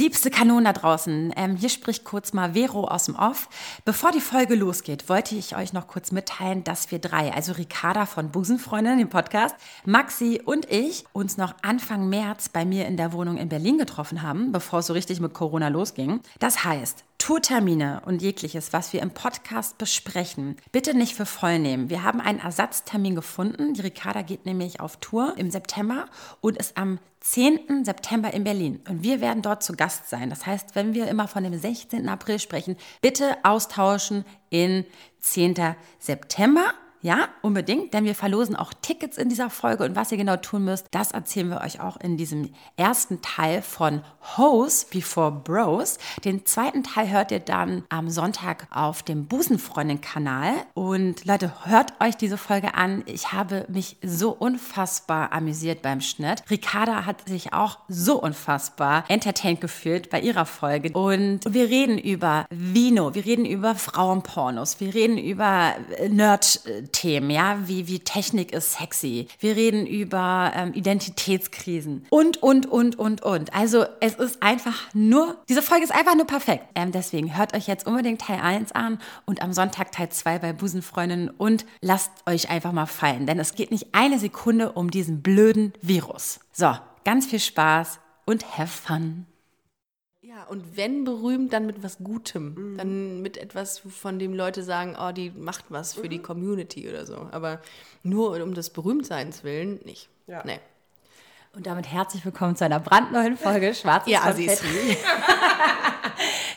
Liebste Kanonen da draußen, ähm, hier spricht kurz mal Vero aus dem Off. Bevor die Folge losgeht, wollte ich euch noch kurz mitteilen, dass wir drei, also Ricarda von Busenfreundin, dem Podcast, Maxi und ich, uns noch Anfang März bei mir in der Wohnung in Berlin getroffen haben, bevor es so richtig mit Corona losging. Das heißt, Tourtermine und jegliches, was wir im Podcast besprechen, bitte nicht für voll nehmen. Wir haben einen Ersatztermin gefunden. Die Ricarda geht nämlich auf Tour im September und ist am 10. September in Berlin. Und wir werden dort zu Gast sein. Das heißt, wenn wir immer von dem 16. April sprechen, bitte austauschen in 10. September. Ja, unbedingt, denn wir verlosen auch Tickets in dieser Folge und was ihr genau tun müsst, das erzählen wir euch auch in diesem ersten Teil von Hoes Before Bros. Den zweiten Teil hört ihr dann am Sonntag auf dem Busenfreundin-Kanal. Und Leute, hört euch diese Folge an. Ich habe mich so unfassbar amüsiert beim Schnitt. Ricarda hat sich auch so unfassbar entertained gefühlt bei ihrer Folge. Und wir reden über Vino, wir reden über Frauenpornos, wir reden über Nerd- Themen, ja, wie, wie Technik ist sexy. Wir reden über ähm, Identitätskrisen und, und, und, und, und. Also es ist einfach nur, diese Folge ist einfach nur perfekt. Ähm, deswegen hört euch jetzt unbedingt Teil 1 an und am Sonntag Teil 2 bei Busenfreundinnen und lasst euch einfach mal fallen, denn es geht nicht eine Sekunde um diesen blöden Virus. So, ganz viel Spaß und have fun. Ja, und wenn berühmt, dann mit was Gutem. Mhm. Dann mit etwas, von dem Leute sagen, oh, die macht was für mhm. die Community oder so. Aber nur um des Berühmtseins willen nicht. Ja. Nee. Und damit herzlich willkommen zu einer brandneuen Folge Schwarzes ja, Konfetti.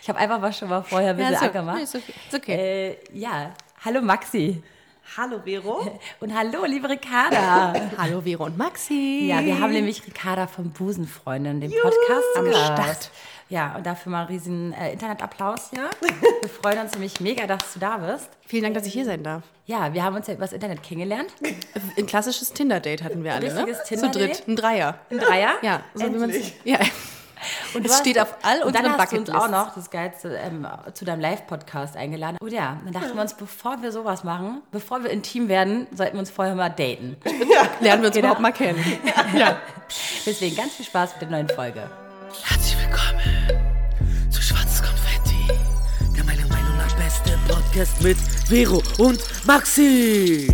ich habe einfach mal schon mal vorher ein bisschen ja, so, angemacht. Ist okay. Ist okay. Äh, ja, hallo Maxi. Hallo Vero. Und hallo, liebe Ricarda. hallo Vero und Maxi. Ja, wir haben nämlich Ricarda vom Busenfreundin, dem Podcast am Start. Ja, und dafür mal einen riesen äh, Internetapplaus hier. Wir freuen uns nämlich mega, dass du da bist. Vielen Dank, dass ich hier sein darf. Ja, wir haben uns ja übers Internet kennengelernt. Ein klassisches Tinder-Date hatten wir alle, ne? Richtiges ne? Tinder-Date? Zu dritt, ein Dreier. Ein Dreier? Ja. So Endlich. ja. Und es steht auf all unseren dann hast du uns auch noch das Geilste ähm, zu deinem Live-Podcast eingeladen. Und ja, dann dachten wir uns, bevor wir sowas machen, bevor wir intim werden, sollten wir uns vorher mal daten. Ja, lernen wir uns genau. überhaupt mal kennen. Ja. Deswegen ganz viel Spaß mit der neuen Folge. Podcast mit Vero und Maxi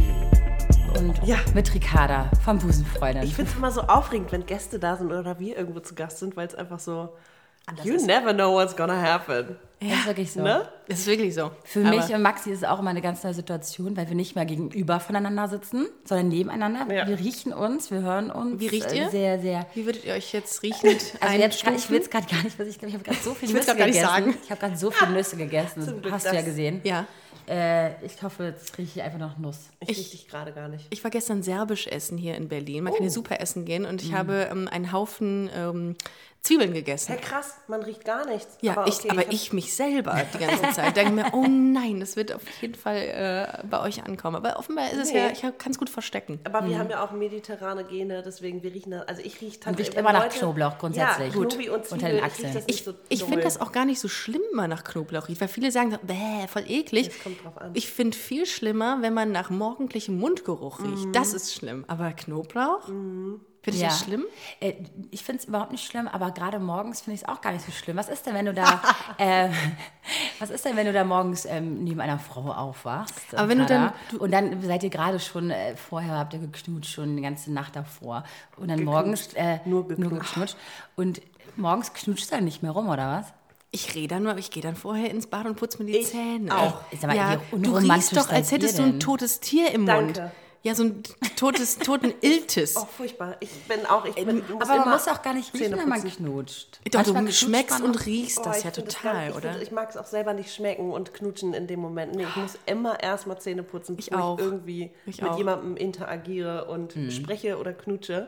und ja. mit Ricarda vom Busenfreundin. Ich finde es immer so aufregend, wenn Gäste da sind oder wir irgendwo zu Gast sind, weil es einfach so. Anders you never know what's gonna happen. Ja, ist wirklich so. Ne? Ist wirklich so. Für Aber mich und Maxi ist es auch immer eine ganz neue Situation, weil wir nicht mehr gegenüber voneinander sitzen, sondern nebeneinander. Ja. Wir riechen uns, wir hören uns. Wie riecht ihr? Sehr, sehr. Wie würdet ihr euch jetzt riechen? Also jetzt, ich will es gerade gar nicht, was ich glaube, ich habe gerade so viele Nüsse gegessen. Ich habe gerade so viele Nüsse gegessen. Hast du ja gesehen. Ja. Äh, ich hoffe, jetzt rieche ich einfach noch Nuss. Ich, ich rieche dich gerade gar nicht. Ich war gestern serbisch essen hier in Berlin. Man oh. kann hier super essen gehen und ich mm. habe ähm, einen Haufen ähm, Zwiebeln gegessen. Hey, krass, man riecht gar nichts. Ja, aber, ich, aber ich, ich, mich selber die ganze Zeit. denke mir, oh nein, das wird auf jeden Fall äh, bei euch ankommen. Aber offenbar ist es nee. ja, ich kann es gut verstecken. Aber mhm. wir haben ja auch mediterrane Gene, deswegen wir riechen, also ich rieche Man riecht immer nach Knoblauch grundsätzlich. Ja, gut. Knobi und Zwiebel, unter den Achseln. Ich, ich, so ich finde das auch gar nicht so schlimm, wenn man nach Knoblauch riecht, weil viele sagen, bäh, voll eklig. Das kommt drauf an. Ich finde viel schlimmer, wenn man nach morgendlichem Mundgeruch riecht. Mhm. Das ist schlimm. Aber Knoblauch? Mhm. Finde ich ja. das schlimm? Äh, ich finde es überhaupt nicht schlimm, aber gerade morgens finde ich es auch gar nicht so schlimm. Was ist denn, wenn du da, äh, was ist denn, wenn du da morgens ähm, neben einer Frau aufwachst? Aber wenn du dann du und dann seid ihr gerade schon äh, vorher habt ihr geknutscht schon die ganze Nacht davor und dann geknutscht. morgens äh, nur, geknutscht. nur geknutscht und morgens knutscht du dann nicht mehr rum oder was? Ich rede dann nur, aber ich gehe dann vorher ins Bad und putze mir die ich Zähne. Auch. Mal, ja, du riechst doch, als hättest du ein totes Tier im Danke. Mund. Ja, so ein totes, toten Iltis. Oh, furchtbar. Ich bin auch, ich bin, Aber man muss auch gar nicht riechen, wenn man knutscht. Doch, Manchmal du schmeckst und riechst oh, das ja total, das oder? Ich, ich mag es auch selber nicht schmecken und knutschen in dem Moment. Nee, ich muss immer erstmal Zähne putzen, bevor ich, auch. ich irgendwie ich mit auch. jemandem interagiere und mhm. spreche oder knutsche.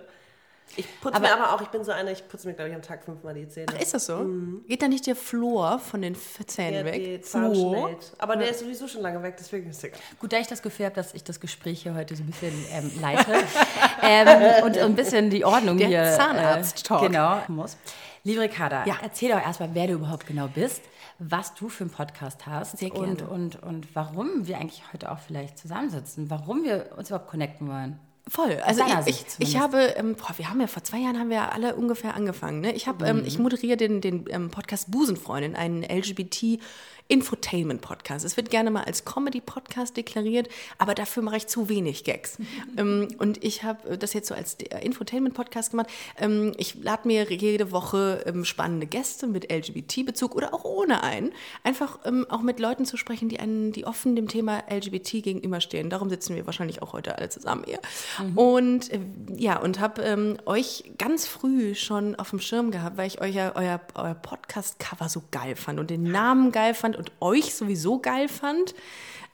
Ich putze aber, mir aber auch, ich bin so eine, ich putze mir, glaube ich, am Tag fünfmal die Zähne. Ach, ist das so? Mhm. Geht da nicht der Flor von den Zähnen der, weg? Flor? Aber der ist sowieso schon lange weg, deswegen ist es egal. Gut, da ich das Gefühl habe, dass ich das Gespräch hier heute so ein bisschen ähm, leite ähm, und ein bisschen die Ordnung der hier. Zahnarzt-Talk. Äh, genau, muss. Liebe Ricarda, ja. erzähl doch erstmal, wer du überhaupt genau bist, was du für einen Podcast hast Sehr und, und, und warum wir eigentlich heute auch vielleicht zusammensitzen, warum wir uns überhaupt connecten wollen. Voll. Also ich, ich, ich, habe, ähm, boah, wir haben ja vor zwei Jahren haben wir alle ungefähr angefangen. Ne? Ich habe, ähm, mhm. ähm, ich moderiere den, den ähm, Podcast Busenfreundin, einen LGBT Infotainment-Podcast. Es wird gerne mal als Comedy-Podcast deklariert, aber dafür mache ich zu wenig Gags. ähm, und ich habe das jetzt so als Infotainment-Podcast gemacht. Ähm, ich lade mir jede Woche ähm, spannende Gäste mit LGBT-Bezug oder auch ohne einen. Einfach auch mit Leuten zu sprechen, die, einen, die offen dem Thema LGBT gegenüberstehen. Darum sitzen wir wahrscheinlich auch heute alle zusammen hier. Mhm. Und äh, ja, und habe euch ganz früh schon auf dem Schirm gehabt, weil ich euch ja, euer, euer Podcast-Cover so geil fand und den Namen geil fand und euch sowieso geil fand.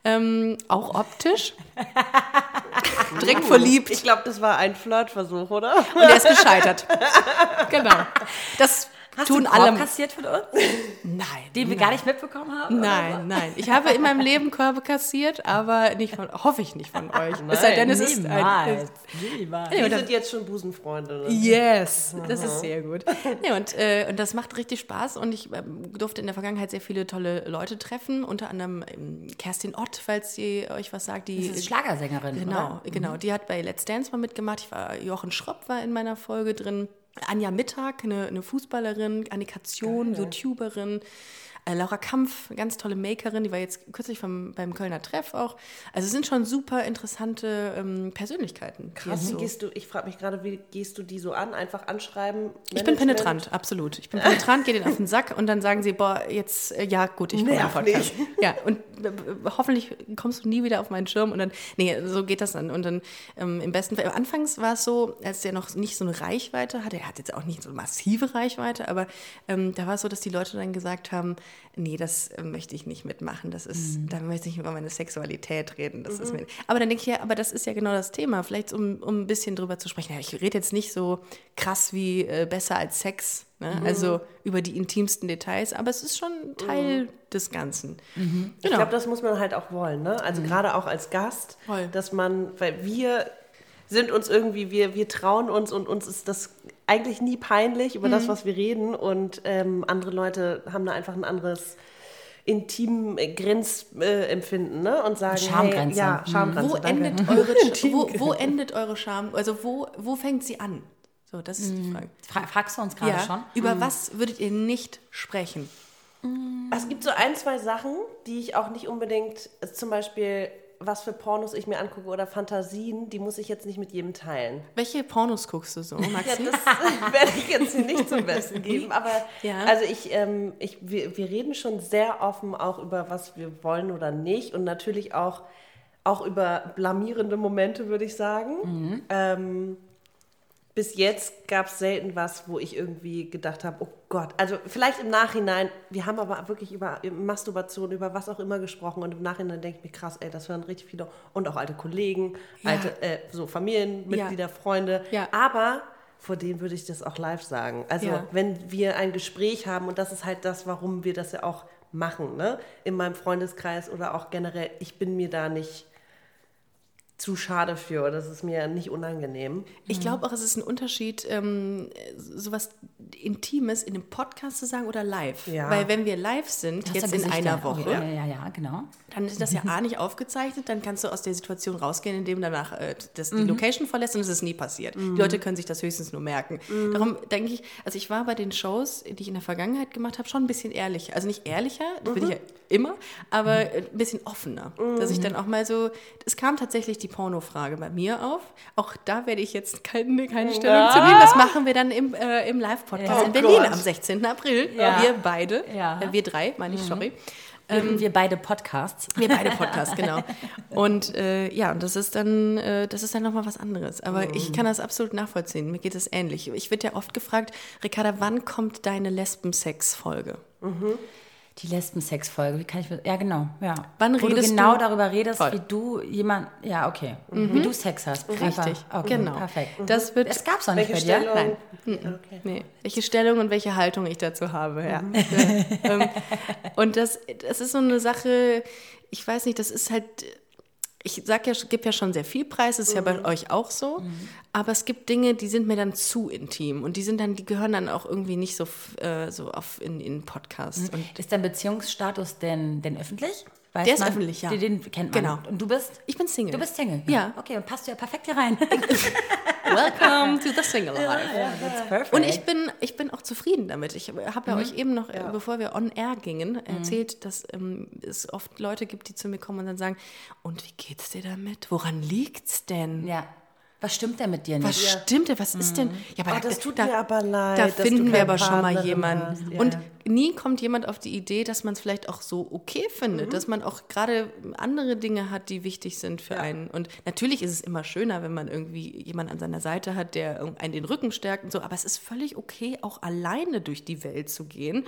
Ähm, auch optisch. Direkt verliebt. Ich glaube, das war ein Flirtversuch, oder? Und er ist gescheitert. genau. Das Hast tun du einen Korb kassiert von uns? Nein. Den wir nein. gar nicht mitbekommen haben? Nein, nein. Ich habe in meinem Leben Körbe kassiert, aber nicht von, hoffe ich nicht von euch. Nein, es sei denn, es ist ein, niemals. Wir sind jetzt schon Busenfreunde. Ne? Yes, das ist sehr gut. Nee, und, äh, und das macht richtig Spaß und ich äh, durfte in der Vergangenheit sehr viele tolle Leute treffen, unter anderem ähm, Kerstin Ott, falls sie euch was sagt. Die das ist Schlagersängerin, Genau, oder? genau. Mhm. Die hat bei Let's Dance mal mitgemacht. Ich war, Jochen Schropp war in meiner Folge drin. Anja Mittag, eine, eine Fußballerin, Annikation, YouTuberin. Äh, Laura Kampf, ganz tolle Makerin, die war jetzt kürzlich vom, beim Kölner Treff auch. Also es sind schon super interessante ähm, Persönlichkeiten. Krass, so gehst du, ich frage mich gerade, wie gehst du die so an? Einfach anschreiben? Management? Ich bin penetrant, absolut. Ich bin penetrant, gehe denen auf den Sack und dann sagen sie, boah, jetzt, äh, ja gut, ich brauche einen Podcast. Ja, und äh, hoffentlich kommst du nie wieder auf meinen Schirm und dann, nee, so geht das dann. Und dann ähm, im besten Fall, anfangs war es so, als der noch nicht so eine Reichweite hatte, er hat jetzt auch nicht so massive Reichweite, aber ähm, da war es so, dass die Leute dann gesagt haben, nee, das äh, möchte ich nicht mitmachen. Das ist, mhm. da möchte ich über meine Sexualität reden. Das mhm. ist mir, aber dann denke ich ja, aber das ist ja genau das Thema. Vielleicht um, um ein bisschen drüber zu sprechen. Ja, ich rede jetzt nicht so krass wie äh, besser als Sex. Ne? Mhm. Also über die intimsten Details, aber es ist schon Teil mhm. des Ganzen. Mhm. Genau. Ich glaube, das muss man halt auch wollen. Ne? Also mhm. gerade auch als Gast, Voll. dass man, weil wir sind uns irgendwie, wir, wir trauen uns und uns ist das eigentlich nie peinlich über mhm. das, was wir reden. Und ähm, andere Leute haben da einfach ein anderes intim Grenzempfinden ne? und sagen, Schamgrenze. Hey, ja, Schamgrenze. Wo endet, eure, wo, wo endet eure Scham? Also wo, wo fängt sie an? So, das ist die mhm. Frage. Fra fragst du uns gerade ja. schon? Über mhm. was würdet ihr nicht sprechen? Es gibt so ein, zwei Sachen, die ich auch nicht unbedingt, zum Beispiel was für Pornos ich mir angucke oder Fantasien, die muss ich jetzt nicht mit jedem teilen. Welche Pornos guckst du so, Maxi? ja, das werde ich jetzt nicht zum Besten geben. Aber ja. also ich, ähm, ich, wir, wir reden schon sehr offen auch über was wir wollen oder nicht und natürlich auch, auch über blamierende Momente, würde ich sagen. Mhm. Ähm, bis jetzt gab es selten was, wo ich irgendwie gedacht habe, oh Gott, also vielleicht im Nachhinein, wir haben aber wirklich über Masturbation, über was auch immer gesprochen und im Nachhinein denke ich mir, krass, ey, das hören richtig viele und auch alte Kollegen, ja. alte, äh, so Familienmitglieder, ja. Freunde, ja. aber vor denen würde ich das auch live sagen. Also wenn wir ein Gespräch haben und das ist halt das, warum wir das ja auch machen, ne? in meinem Freundeskreis oder auch generell, ich bin mir da nicht zu schade für. Das ist mir nicht unangenehm. Ich glaube auch, es ist ein Unterschied, ähm, sowas Intimes in einem Podcast zu sagen oder live. Ja. Weil wenn wir live sind, jetzt in einer Woche, ja, ja, ja, genau. dann ist das ja A nicht aufgezeichnet, dann kannst du aus der Situation rausgehen, indem danach äh, das, die mhm. Location verlässt und es ist nie passiert. Mhm. Die Leute können sich das höchstens nur merken. Mhm. Darum denke ich, also ich war bei den Shows, die ich in der Vergangenheit gemacht habe, schon ein bisschen ehrlicher. Also nicht ehrlicher, das bin ich ja immer, aber ein bisschen offener. Dass ich dann auch mal so, es kam tatsächlich die die Pornofrage bei mir auf. Auch da werde ich jetzt keine, keine Stellung ja. zu nehmen. Das machen wir dann im, äh, im Live-Podcast ja. in Berlin Gott. am 16. April. Ja. Wir beide, äh, wir drei, meine ich, mhm. sorry. Ähm, wir beide Podcasts. Wir beide Podcasts, genau. Und äh, ja, und das ist dann, äh, das ist dann nochmal was anderes. Aber mhm. ich kann das absolut nachvollziehen. Mir geht es ähnlich. Ich werde ja oft gefragt, Ricarda, wann kommt deine Lesbensex-Folge? Mhm. Die Lesbensex-Folge, wie kann ich Ja, genau. Ja. Wann Wo redest du genau du? darüber redest, Voll. wie du jemand. Ja, okay. Mhm. Wie du Sex hast. Richtig. Okay, genau. Perfekt. Mhm. Das wird, es gab es auch nicht welche bei dir. Stellung? Nein. Okay. Nee. Welche Stellung und welche Haltung ich dazu habe, ja. Mhm. Ähm, und das, das ist so eine Sache, ich weiß nicht, das ist halt ich sag ja, gebe ja schon sehr viel Preis, das ist mhm. ja bei mhm. euch auch so. Mhm. Aber es gibt Dinge, die sind mir dann zu intim und die sind dann, die gehören dann auch irgendwie nicht so, äh, so auf in, in Podcast. Mhm. Ist dein Beziehungsstatus denn, denn öffentlich? Weiß der ist man, öffentlich, ja. Den, den kennt man. Genau. Und du bist? Ich bin Single. Du bist Single? Ja. Okay, dann passt du ja perfekt hier rein. Welcome to the Single Life. That's perfect. Und ich bin, ich bin auch zufrieden damit. Ich habe ja Mhm. euch eben noch, äh, bevor wir on air gingen, erzählt, dass ähm, es oft Leute gibt, die zu mir kommen und dann sagen, und wie geht's dir damit? Woran liegt's denn? Ja. Was stimmt denn mit dir nicht? Was stimmt denn? Was ist denn? Ja, aber Oh, das tut da, mir aber leid, Da dass du finden wir aber schon mal jemanden. hast. Ja. Und nie kommt jemand auf die Idee, dass man es vielleicht auch so okay findet, dass man auch gerade andere Dinge hat, die wichtig sind für einen. Und natürlich ist es immer schöner, wenn man irgendwie jemanden an seiner Seite hat, der einen den Rücken stärkt und so. Aber es ist völlig okay, auch alleine durch die Welt zu gehen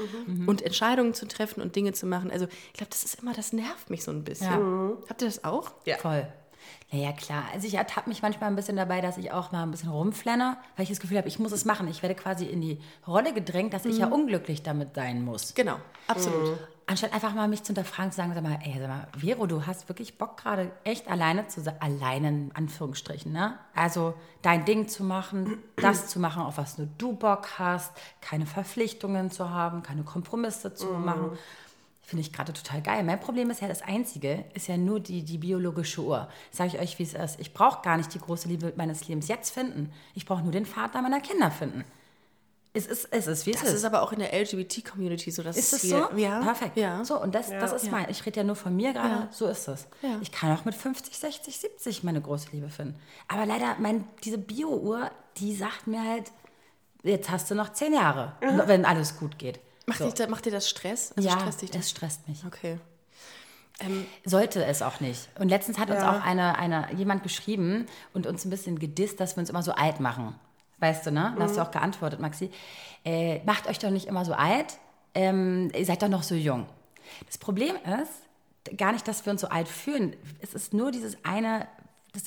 und Entscheidungen zu treffen und Dinge zu machen. Also ich glaube, das ist immer, das nervt mich so ein bisschen. Ja. Habt ihr das auch? Ja. Voll. Naja, klar. Also ich ertappe mich manchmal ein bisschen dabei, dass ich auch mal ein bisschen rumflenne, weil ich das Gefühl habe, ich muss es machen. Ich werde quasi in die Rolle gedrängt, dass ich ja unglücklich damit sein muss. Genau, absolut. Anstatt einfach mal mich zu hinterfragen, zu sagen, sag mal, ey, sag mal, Vero, du hast wirklich Bock gerade echt alleine zu sein, alleine in Anführungsstrichen, ne? Also dein Ding zu machen, das zu machen, auf was nur du Bock hast, keine Verpflichtungen zu haben, keine Kompromisse zu machen. Finde ich gerade total geil. Mein Problem ist ja, das Einzige ist ja nur die, die biologische Uhr. Sage ich euch, wie es ist. Ich brauche gar nicht die große Liebe meines Lebens jetzt finden. Ich brauche nur den Vater meiner Kinder finden. Es ist, es ist wie es Das ist. ist aber auch in der LGBT-Community so, dass Ist es hier, so? Ja. Perfekt. Ja. So, und das, das ist mein. Ich rede ja nur von mir gerade. Ja. So ist es. Ja. Ich kann auch mit 50, 60, 70 meine große Liebe finden. Aber leider, mein, diese Bio-Uhr, die sagt mir halt, jetzt hast du noch zehn Jahre, wenn alles gut geht. Macht, so. dich, macht dir das Stress? Also ja, stresst dich das? das stresst mich. Okay. Ähm, Sollte es auch nicht. Und letztens hat uns auch eine, eine, jemand geschrieben und uns ein bisschen gedisst, dass wir uns immer so alt machen. Weißt du, ne? Da hast du auch geantwortet, Maxi. Äh, macht euch doch nicht immer so alt. Ähm, ihr seid doch noch so jung. Das Problem ist gar nicht, dass wir uns so alt fühlen. Es ist nur dieses eine,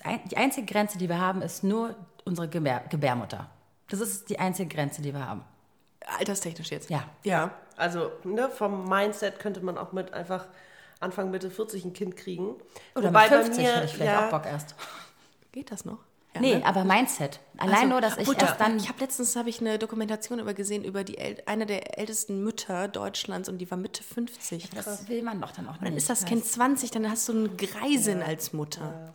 ein, die einzige Grenze, die wir haben, ist nur unsere Gebär, Gebärmutter. Das ist die einzige Grenze, die wir haben. Alterstechnisch jetzt. Ja. Ja. Also ne, vom Mindset könnte man auch mit einfach Anfang Mitte 40 ein Kind kriegen. Oder Wobei mit bei 50 mir, hätte ich vielleicht ja, auch Bock erst. Geht das noch? Ja, Nee, ne? aber Mindset. Allein Also, nur, dass ich gut, erst dann Ich habe letztens habe ich eine Dokumentation über gesehen über die El eine der ältesten Mütter Deutschlands und die war Mitte 50. Das will man doch dann auch nicht. Dann ist das Kind 20, dann hast du eine Greisin als Mutter.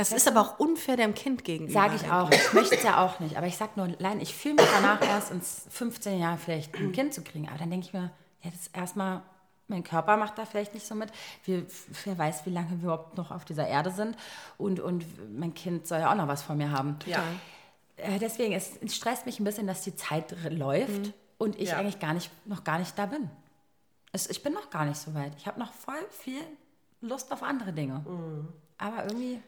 Das ist aber auch unfair dem Kind gegenüber. Sage ich auch. Ich möchte es ja auch nicht. Aber ich sag nur, allein, ich fühle mich danach erst ins 15 Jahre vielleicht ein Kind zu kriegen. Aber dann denke ich mir, ja, das ist erstmal, mein Körper macht da vielleicht nicht so mit. Wir, wer weiß, wie lange wir überhaupt noch auf dieser Erde sind. Und, und mein Kind soll ja auch noch was von mir haben. Ja. Äh, deswegen, es stresst mich ein bisschen, dass die Zeit läuft und ich Ja. eigentlich gar nicht, noch gar nicht da bin. Es, ich bin noch gar nicht so weit. Ich habe noch voll viel Lust auf andere Dinge. Aber irgendwie,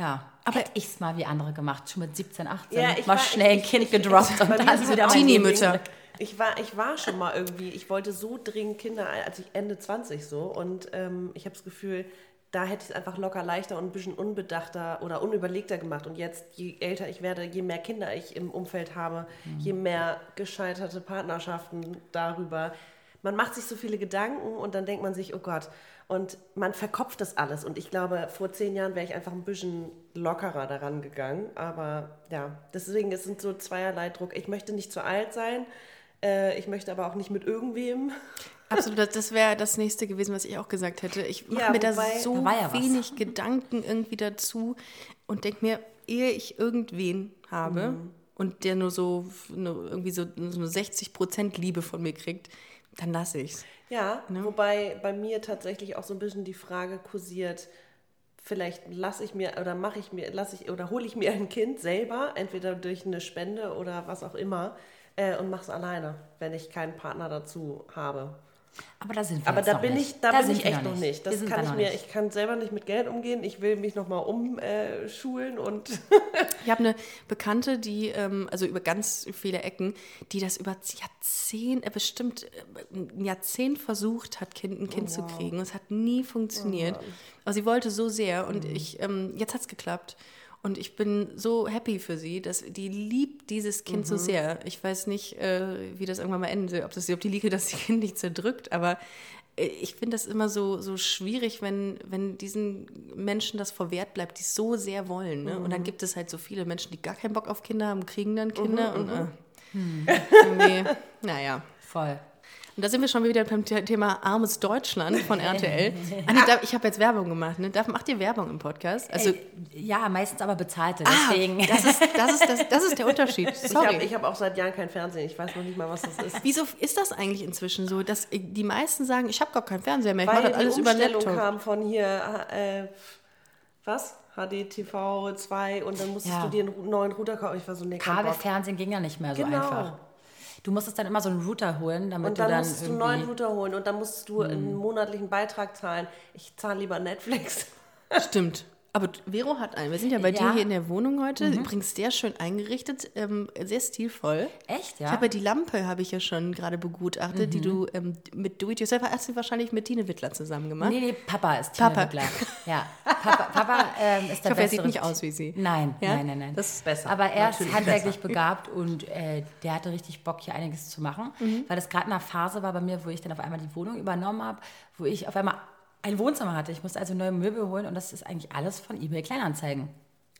ja, aber ich es mal wie andere gemacht, schon mit 17, 18, Ja, ich mal war- schnell ein ich- Kind ich- gedroppt bei und dann wieder. Teenie-Mütter. Ich war, ich war schon mal irgendwie, ich wollte so dringend Kinder, als ich Ende 20 so und ähm, ich habe das Gefühl, da hätte ich es einfach locker leichter und ein bisschen unbedachter oder unüberlegter gemacht. Und jetzt, je älter ich werde, je mehr Kinder ich im Umfeld habe, je mehr gescheiterte Partnerschaften darüber. Man macht sich so viele Gedanken und dann denkt man sich, oh Gott, und man verkopft das alles. Und ich glaube, vor zehn Jahren wäre ich einfach ein bisschen lockerer daran gegangen. Aber ja, deswegen es sind so zweierlei Druck. Ich möchte nicht zu alt sein. Äh, ich möchte aber auch nicht mit irgendwem. Absolut, das- wäre das nächste gewesen, was ich auch gesagt hätte. Ich mache Ja, mir da so Da ja wenig Gedanken irgendwie dazu und denke mir, ehe ich irgendwen habe Mhm. und der nur so nur irgendwie so, so eine 60 Prozent Liebe von mir kriegt, dann lasse ich's. Ja, wobei bei mir tatsächlich auch so ein bisschen die Frage kursiert, vielleicht lasse ich mir oder mache ich mir, lasse ich oder hole ich mir ein Kind selber, entweder durch eine Spende oder was auch immer, äh, und mache es alleine, wenn ich keinen Partner dazu habe. Aber da sind wir Aber jetzt da bin nicht. ich, da bin sind ich echt noch nicht. Wir Das kann da ich noch mir, nicht. ich kann selber nicht mit Geld umgehen. Ich will mich nochmal umschulen und Ich habe eine Bekannte, die, ähm, also über ganz viele Ecken, die das über Jahrzehnt, äh, bestimmt äh, ein Jahrzehnt versucht hat, kind, ein Kind zu kriegen. Und es hat nie funktioniert. Aber sie wollte so sehr und ich, ähm, jetzt hat es geklappt. Und ich bin so happy für sie, dass die liebt dieses Kind so sehr. Ich weiß nicht, äh, wie das irgendwann mal enden will, ob, das, ob die Liege das Kind nicht zerdrückt, aber äh, ich finde das immer so, so schwierig, wenn, wenn diesen Menschen das verwehrt bleibt, die es so sehr wollen. Ne? Und dann gibt es halt so viele Menschen, die gar keinen Bock auf Kinder haben, kriegen dann Kinder und äh, irgendwie, naja. Voll. Und da sind wir schon wieder beim Thema armes Deutschland von RTL. Anni, darf, ich habe jetzt Werbung gemacht. Ne? Darf, macht ihr Werbung im Podcast? Also, ja, meistens aber bezahlte. Ah, deswegen. Ah, das, ist, das, ist, das, das ist der Unterschied. Sorry. Ich habe hab auch seit Jahren kein Fernsehen. Ich weiß noch nicht mal, was das ist. Wieso ist das eigentlich inzwischen so, dass die meisten sagen, ich habe gar keinen Fernseher mehr, ich mache das alles über Laptop? kam von hier, äh, was? HDTV 2 und dann musstest ja. du dir einen neuen Router kaufen. Ich war so, nee, Kabelfernsehen ging ja nicht mehr so genau. einfach. Du musstest dann immer so einen Router holen, damit und dann du dann musst du einen neuen Router holen und dann musst du hm. einen monatlichen Beitrag zahlen. Ich zahle lieber Netflix. Stimmt. Aber Vero hat einen. Wir sind ja bei ja. dir hier in der Wohnung heute. Mhm. Übrigens sehr schön eingerichtet, ähm, sehr stilvoll. Echt, ja? Ich habe ja die Lampe, habe ich ja schon gerade begutachtet, mhm. die du ähm, mit Do It Yourself hast du wahrscheinlich mit Tine Wittler zusammen gemacht. Nee, nee, Papa ist Tine Papa. Wittler. Ja, Papa, Papa ähm, ist der Ich hoffe, er sieht nicht aus wie sie. Nein, ja? nein, nein, nein. Das ist besser. Aber er ist handwerklich besser. begabt und äh, der hatte richtig Bock, hier einiges zu machen, mhm. weil das gerade in einer Phase war bei mir, wo ich dann auf einmal die Wohnung übernommen habe, wo ich auf einmal ein Wohnzimmer hatte. Ich musste also neue Möbel holen und das ist eigentlich alles von eBay Kleinanzeigen.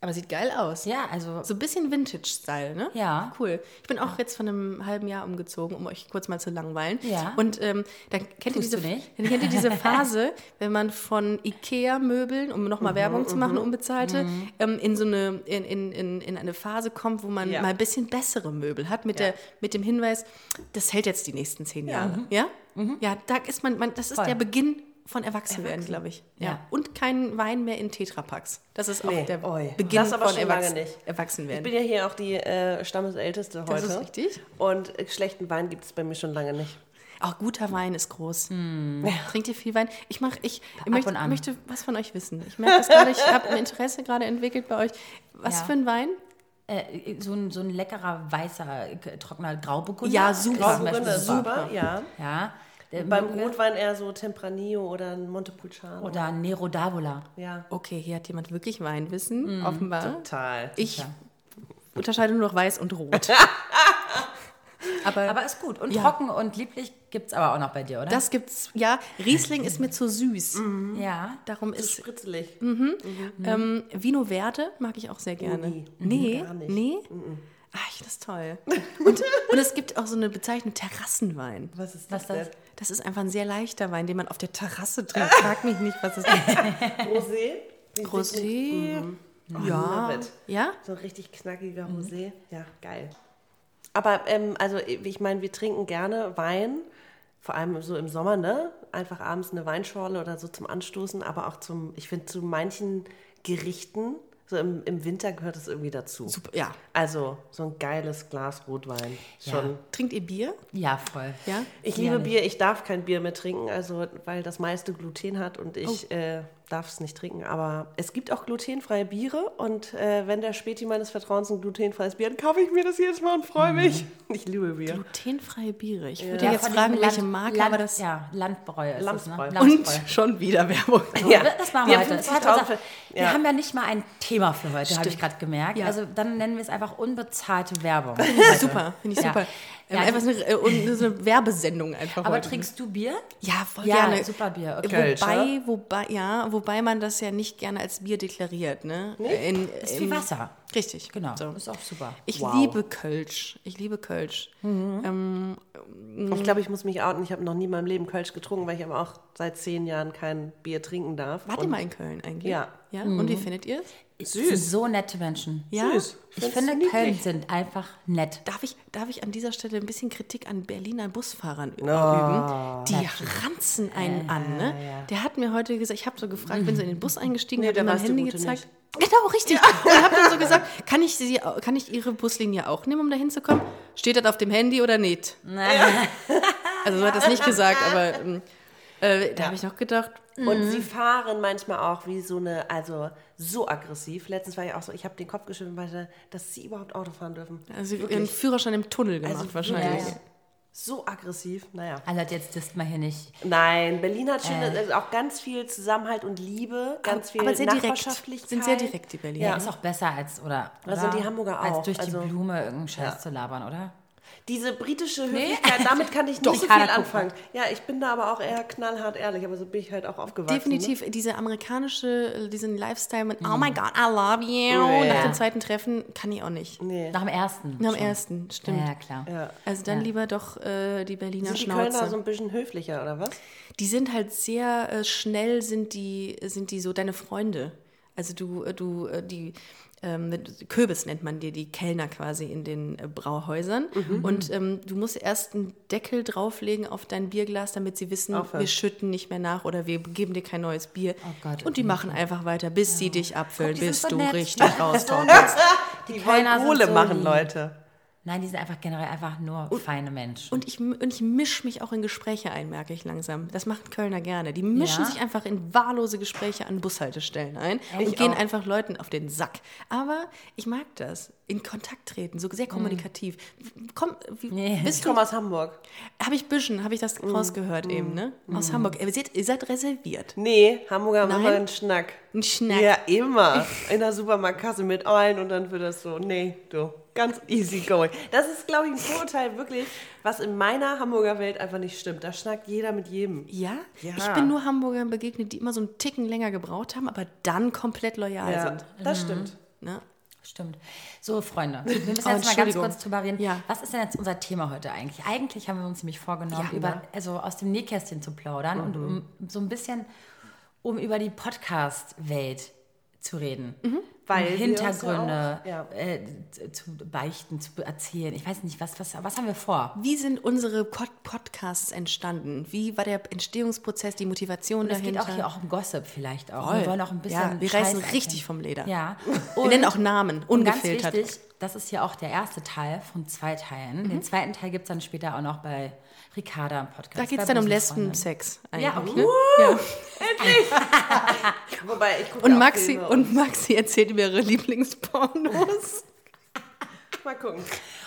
Aber sieht geil aus. Ja, also. So ein bisschen Vintage-Style, ne? Ja. Cool. Ich bin auch ja. jetzt von einem halben Jahr umgezogen, um euch kurz mal zu langweilen. Ja. Und ähm, dann kennt ihr, diese, dann kennt ihr diese Phase, wenn man von Ikea-Möbeln, um nochmal mhm, Werbung zu machen, mhm. unbezahlte, mhm. Ähm, in so eine, in, in, in eine Phase kommt, wo man ja. mal ein bisschen bessere Möbel hat, mit, ja. der, mit dem Hinweis, das hält jetzt die nächsten zehn Jahre. Ja? Mhm. Ja, da ist man, man das ist Voll. der Beginn von Erwachsenwerden, glaube ich. Ja. ja. Und kein Wein mehr in Tetrapacks. Das ist auch nee. der Oi. Beginn das aber von schon Erwachs lange nicht. Erwachsenwerden. Ich bin ja hier auch die äh, Stammesälteste heute. Das ist richtig. Und äh, schlechten Wein gibt es bei mir schon lange nicht. Auch guter Wein ist groß. Hm. Trinkt ihr viel Wein? Ich mach, ich, ich möchte, möchte, was von euch wissen. Ich merke das gerade, ich habe ein Interesse gerade entwickelt bei euch. Was ja. für ein Wein? Äh, so, ein, so ein leckerer, weißer, trockener Grauburgunder. Ja, super. Grauburgunder, super, ja. Ja. Der Beim Rotwein eher so Tempranillo oder ein Montepulciano. Oder ein Nero d'Avola. Ja. Okay, hier hat jemand wirklich Weinwissen, mm, offenbar. Total. Ich total. unterscheide nur noch weiß und rot. aber, aber ist gut. Und ja. trocken und lieblich gibt es aber auch noch bei dir, oder? Das gibt's, ja. Riesling ist mir zu süß. Mhm. Ja. Darum zu ist. spritzelig. Mhm. Mhm. Ähm, Vino Verde mag ich auch sehr gerne. Oh, nie. Nee. Gar nicht. Nee? Mhm. Ach, das ist toll. Und, und es gibt auch so eine Bezeichnung Terrassenwein. Was ist das? Was das? das ist einfach ein sehr leichter Wein, den man auf der Terrasse trinkt. Frag mich nicht, was es ist. Rosé? Rosé? Mhm. Oh, ja. ja. So ein richtig knackiger mhm. Rosé. Ja, geil. Aber ähm, also ich meine, wir trinken gerne Wein, vor allem so im Sommer, ne? Einfach abends eine Weinschorle oder so zum Anstoßen, aber auch zum, ich finde, zu manchen Gerichten so im, im Winter gehört es irgendwie dazu. Super, ja. Also so ein geiles Glas Rotwein. Schon. Ja. Trinkt ihr Bier? Ja, voll. Ja? Ich liebe Bier, ich darf kein Bier mehr trinken, also weil das meiste Gluten hat und ich oh. äh, darf es nicht trinken. Aber es gibt auch glutenfreie Biere und äh, wenn der Späti meines Vertrauens ein glutenfreies Bier hat, kaufe ich mir das jedes Mal und freue mich. Mhm. Ich liebe Bier. Glutenfreie Biere. Ich würde ja. jetzt fragen, Land, welche Marke, Land, aber das... Ja, Landbräu ist Landbräu. Es, ne? Landbräu. Und schon wieder Werbung. Ja. Das machen wir, wir heute. Unser, wir ja. haben ja nicht mal ein Thema für heute, habe ich gerade gemerkt. Ja. Also dann nennen wir es einfach unbezahlte Werbung. super, finde ich super. Ja, einfach so eine, äh, so eine Werbesendung einfach. Aber heute. trinkst du Bier? Ja, voll ja, gerne. super Bier. Okay. Wobei, wobei, ja, wobei man das ja nicht gerne als Bier deklariert, ne? Nee? In, ist wie Wasser. Richtig. Genau. So. Ist auch super. Ich wow. liebe Kölsch. Ich liebe Kölsch. Mhm. Ähm, ich glaube, ich muss mich outen. Ich habe noch nie in meinem Leben Kölsch getrunken, weil ich aber auch seit zehn Jahren kein Bier trinken darf. Wart ihr mal in Köln eigentlich? Ja. ja? Mhm. Und wie findet ihr es? Süß. So nette Menschen. Ja? Süß. Ich, ich finde, Köln sind einfach nett. Darf ich, darf ich an dieser Stelle ein bisschen Kritik an Berliner Busfahrern oh. üben? Die ranzen einen äh, an. Ne? Ja. Der hat mir heute gesagt, ich habe so gefragt, wenn sie in den Bus eingestiegen, nee, hat er mein Handy gezeigt. Nicht. Genau, richtig. Ja. Und ich habe dann so gesagt, kann ich, sie, kann ich Ihre Buslinie auch nehmen, um da hinzukommen? Steht das auf dem Handy oder nicht? Ja. Also so hat er es nicht gesagt, aber ähm, äh, da habe ich noch gedacht. Und mhm. sie fahren manchmal auch wie so eine, also so aggressiv. Letztens war ich auch so, ich habe den Kopf geschüttelt, weil dass sie überhaupt Auto fahren dürfen. Also Wirklich. ihren Führerschein im Tunnel gemacht also, wahrscheinlich. Ja, so aggressiv, naja. Also jetzt disst mal hier nicht. Nein, Berlin hat schon äh. also auch ganz viel Zusammenhalt und Liebe, ganz viel aber sehr Nachbarschaftlichkeit. Sind sehr direkt die Berliner. Ja, ist auch besser als, oder, oder? Also die Hamburger auch. Als durch die also, Blume irgendeinen Scheiß ja. zu labern, oder? Diese britische Höflichkeit, nee. damit kann ich nicht so viel anfangen. Ja, ich bin da aber auch eher knallhart ehrlich, aber so bin ich halt auch aufgewachsen. Definitiv, ne? diese amerikanische, diesen Lifestyle mit mhm. Oh my God, I love you. Oh, yeah. Nach dem zweiten Treffen kann ich auch nicht. Nee. Nach dem ersten. Nach dem ersten, stimmt. Ja, klar. Ja. Also dann ja. lieber doch äh, die Berliner sind Schnauze. Die Kölner so ein bisschen höflicher, oder was? Die sind halt sehr äh, schnell, sind die, sind die so deine Freunde. Also du, äh, du, äh, die ähm, Köbis nennt man dir die Kellner quasi in den äh, Brauhäusern. Mhm. Und ähm, du musst erst einen Deckel drauflegen auf dein Bierglas, damit sie wissen, Aufhören. wir schütten nicht mehr nach oder wir geben dir kein neues Bier. Oh Gott, und die machen einfach weiter, bis ja. sie dich abfüllen, Guck, bis so du nett. richtig raustauchst. die, die wollen Kohle so machen, Leute. Nein, die sind einfach generell einfach nur und, feine Menschen. Und ich, und ich mische mich auch in Gespräche ein, merke ich langsam. Das machen Kölner gerne. Die mischen ja. sich einfach in wahllose Gespräche an Bushaltestellen ein ich und gehen auch. einfach Leuten auf den Sack. Aber ich mag das. In Kontakt treten, so sehr mhm. kommunikativ. Komm, wie, nee. bist ich komme aus Hamburg. Habe ich bisschen, habe ich das mm. rausgehört mm. eben, ne? Aus mm. Hamburg. Ihr seid, ihr seid reserviert. Nee, Hamburger haben immer einen Schnack. Ein Schnack. Ja, immer. In der Supermarktkasse mit ein und dann wird das so, nee, du ganz easy going. Das ist, glaube ich, ein Vorurteil wirklich, was in meiner Hamburger Welt einfach nicht stimmt. Da schnackt jeder mit jedem. Ja? ja. Ich bin nur Hamburgern begegnet, die immer so einen Ticken länger gebraucht haben, aber dann komplett loyal ja, sind. Das mhm. stimmt. Ne? Stimmt. So, Freunde, wir müssen oh, jetzt mal ganz kurz drüber reden. Ja. Was ist denn jetzt unser Thema heute eigentlich? Eigentlich haben wir uns nämlich vorgenommen, ja, über, also aus dem Nähkästchen zu plaudern mhm. und um, so ein bisschen um über die Podcast-Welt zu reden. Mhm weil Hintergründe auch, ja. äh, zu beichten, zu erzählen. Ich weiß nicht, was, was, was haben wir vor? Wie sind unsere Podcasts entstanden? Wie war der Entstehungsprozess, die Motivation Und dahinter? Es geht auch hier auch um Gossip vielleicht auch. Voll. Wir wollen auch ein bisschen. Ja, wir reißen richtig vom Leder. Ja. Und, wir nennen auch Namen, ungefiltert. Ganz wichtig, das ist ja auch der erste Teil von zwei Teilen. Mhm. Den zweiten Teil gibt es dann später auch noch bei Ricarda im Podcast. Da geht es dann um Lesben-Sex. Ja, okay. Ne? Uh, ja. Endlich! Wobei, ich und, Maxi, und Maxi erzählt über ihre Lieblingspornos. Mal gucken.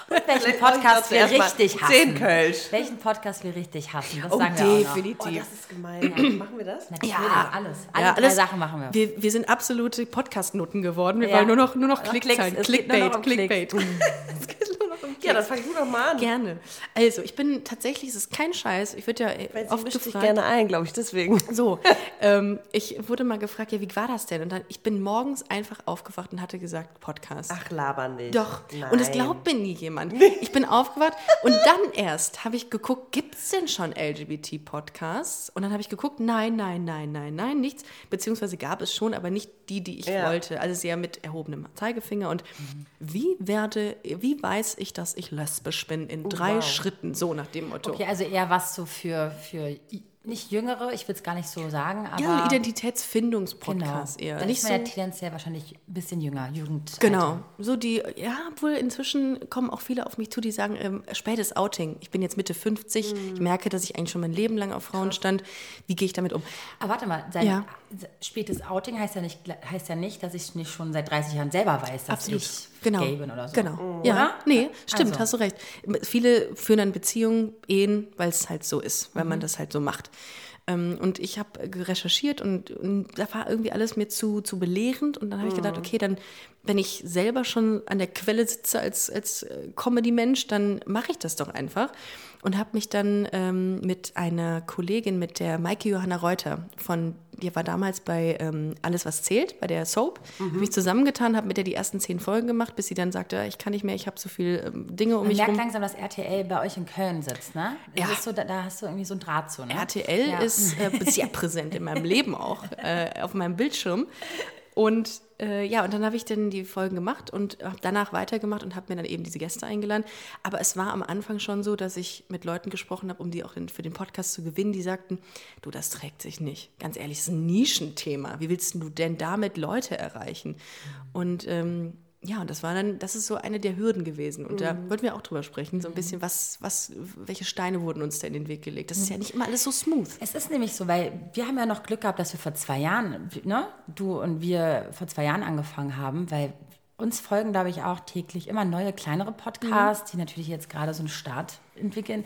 Und welchen Podcast wir richtig hassen. Zehn Kölsch. Welchen Podcast wir richtig hassen. Das oh, sagen wir definitiv. Auch noch. Oh, das ist gemein. Ja. Machen wir das? Natürlich, ja, alles. Alle ja, drei alles, Sachen machen wir. Wir, wir sind absolute Podcast-Noten geworden. Wir ja. wollen nur noch, nur noch Klicks sein. Clickbait, Clickbait. es Ja, dann fang du doch mal an. Gerne. Also, ich bin tatsächlich, es ist kein Scheiß. Ich würde ja Weil oft gefragt. Ich gerne ein, glaube ich, deswegen. So, ähm, ich wurde mal gefragt, ja, wie war das denn? Und dann, ich bin morgens einfach aufgewacht und hatte gesagt, Podcast. Ach, labern nicht. Doch. Nein. Und es glaubt mir nie jemand. Ich bin aufgewacht und dann erst habe ich geguckt, gibt es denn schon LGBT-Podcasts? Und dann habe ich geguckt, nein, nein, nein, nein, nein, nichts. Beziehungsweise gab es schon, aber nicht die, die ich ja. wollte. Also sehr mit erhobenem Zeigefinger. Und mhm. wie werde, wie weiß ich, dass ich lesbisch bin in oh, drei wow. Schritten, so nach dem Motto. Okay, also eher was so für, für nicht jüngere, ich will es gar nicht so sagen, aber. Ja, Identitätsfindungspodcast genau. eher. Dann nicht ist man so, ja tendenziell wahrscheinlich ein bisschen jünger, Jugend. Genau. So die, ja, obwohl inzwischen kommen auch viele auf mich zu, die sagen, ähm, spätes Outing. Ich bin jetzt Mitte 50, mhm. ich merke, dass ich eigentlich schon mein Leben lang auf Frauen stand. Wie gehe ich damit um? Aber warte mal, sein ja. Spätes Outing heißt ja, nicht, heißt ja nicht, dass ich nicht schon seit 30 Jahren selber weiß, dass Absolut. ich genau. gay bin oder so. Genau. Mhm. Ja, nee, stimmt, also. hast du recht. Viele führen dann Beziehungen, Ehen, weil es halt so ist, weil mhm. man das halt so macht. Ähm, und ich habe recherchiert und, und, da war irgendwie alles mir zu, zu belehrend. Und dann habe ich gedacht, mhm. okay, dann, wenn ich selber schon an der Quelle sitze als, als äh, Comedy-Mensch, dann mache ich das doch einfach und habe mich dann ähm, mit einer Kollegin, mit der Maike Johanna Reuter, von die war damals bei ähm, Alles, was zählt, bei der Soap, mhm. mich zusammengetan, habe mit der die ersten zehn Folgen gemacht, bis sie dann sagte, ich kann nicht mehr, ich habe so viele ähm, Dinge um Man mich merkt langsam, dass RTL bei euch in Köln sitzt, ne? Das ja. So, da, da, hast du irgendwie so ein Draht zu, ne? RTL ja. ist äh, sehr präsent in meinem Leben auch, äh, auf meinem Bildschirm. Und äh, ja, und dann habe ich dann die Folgen gemacht und habe danach weitergemacht und habe mir dann eben diese Gäste eingeladen. Aber es war am Anfang schon so, dass ich mit Leuten gesprochen habe, um die auch in, für den Podcast zu gewinnen, die sagten, du, das trägt sich nicht. Ganz ehrlich, das ist ein Nischenthema. Wie willst du denn damit Leute erreichen? Mhm. Und ähm, ja, und das war dann, das ist so eine der Hürden gewesen. Und mhm. da wollten wir auch drüber sprechen, so ein bisschen, was, was, welche Steine wurden uns da in den Weg gelegt? Das ist ja nicht immer alles so smooth. Es ist nämlich so, weil wir haben ja noch Glück gehabt, dass wir vor zwei Jahren, ne, du und wir vor zwei Jahren angefangen haben, weil uns folgen, glaube ich, auch täglich immer neue, kleinere Podcasts, mhm. die natürlich jetzt gerade so einen Start entwickeln.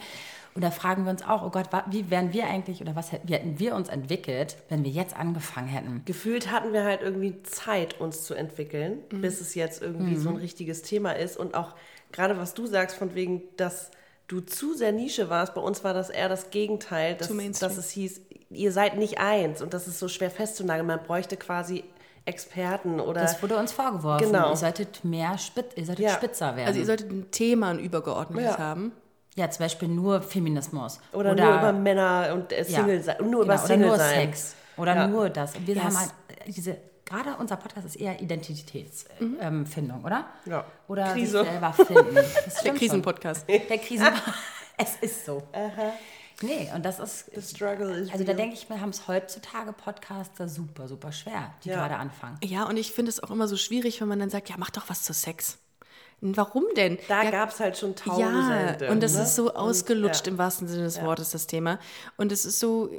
Und da fragen wir uns auch, oh Gott, wie wären wir eigentlich oder was wie hätten wir uns entwickelt, wenn wir jetzt angefangen hätten? Gefühlt hatten wir halt irgendwie Zeit, uns zu entwickeln, mhm. bis es jetzt irgendwie mhm. so ein richtiges Thema ist. Und auch gerade was du sagst, von wegen, dass du zu sehr Nische warst. Bei uns war das eher das Gegenteil, dass, dass es hieß, ihr seid nicht eins und das ist so schwer festzunageln. Man bräuchte quasi Experten oder. Das wurde uns vorgeworfen. Genau. Ihr solltet mehr Spitz, ihr solltet ja. spitzer werden. Also ihr solltet ein Thema, ein übergeordnetes ja. haben. Ja, zum Beispiel nur Feminismus. Oder, oder nur über Männer und äh, Single ja. nur über genau, Single oder nur sein. Sex. Oder ja. nur das. Und wir yes. haben halt diese, gerade unser Podcast ist eher Identitätsfindung, mhm. ähm, oder? Ja. Oder Krise. sich selber finden. Der Krisenpodcast. Der Krisenpodcast. es ist so. Aha. Nee, und das ist. The struggle is Also da denke ich mir, haben es heutzutage Podcaster super, super schwer, die ja. gerade anfangen. Ja, und ich finde es auch immer so schwierig, wenn man dann sagt, ja, mach doch was zu Sex. Warum denn? Da ja, gab es halt schon tausende. Ja, und das ne? ist so ausgelutscht und, ja. im wahrsten Sinne des ja. Wortes, das Thema. Und es ist so,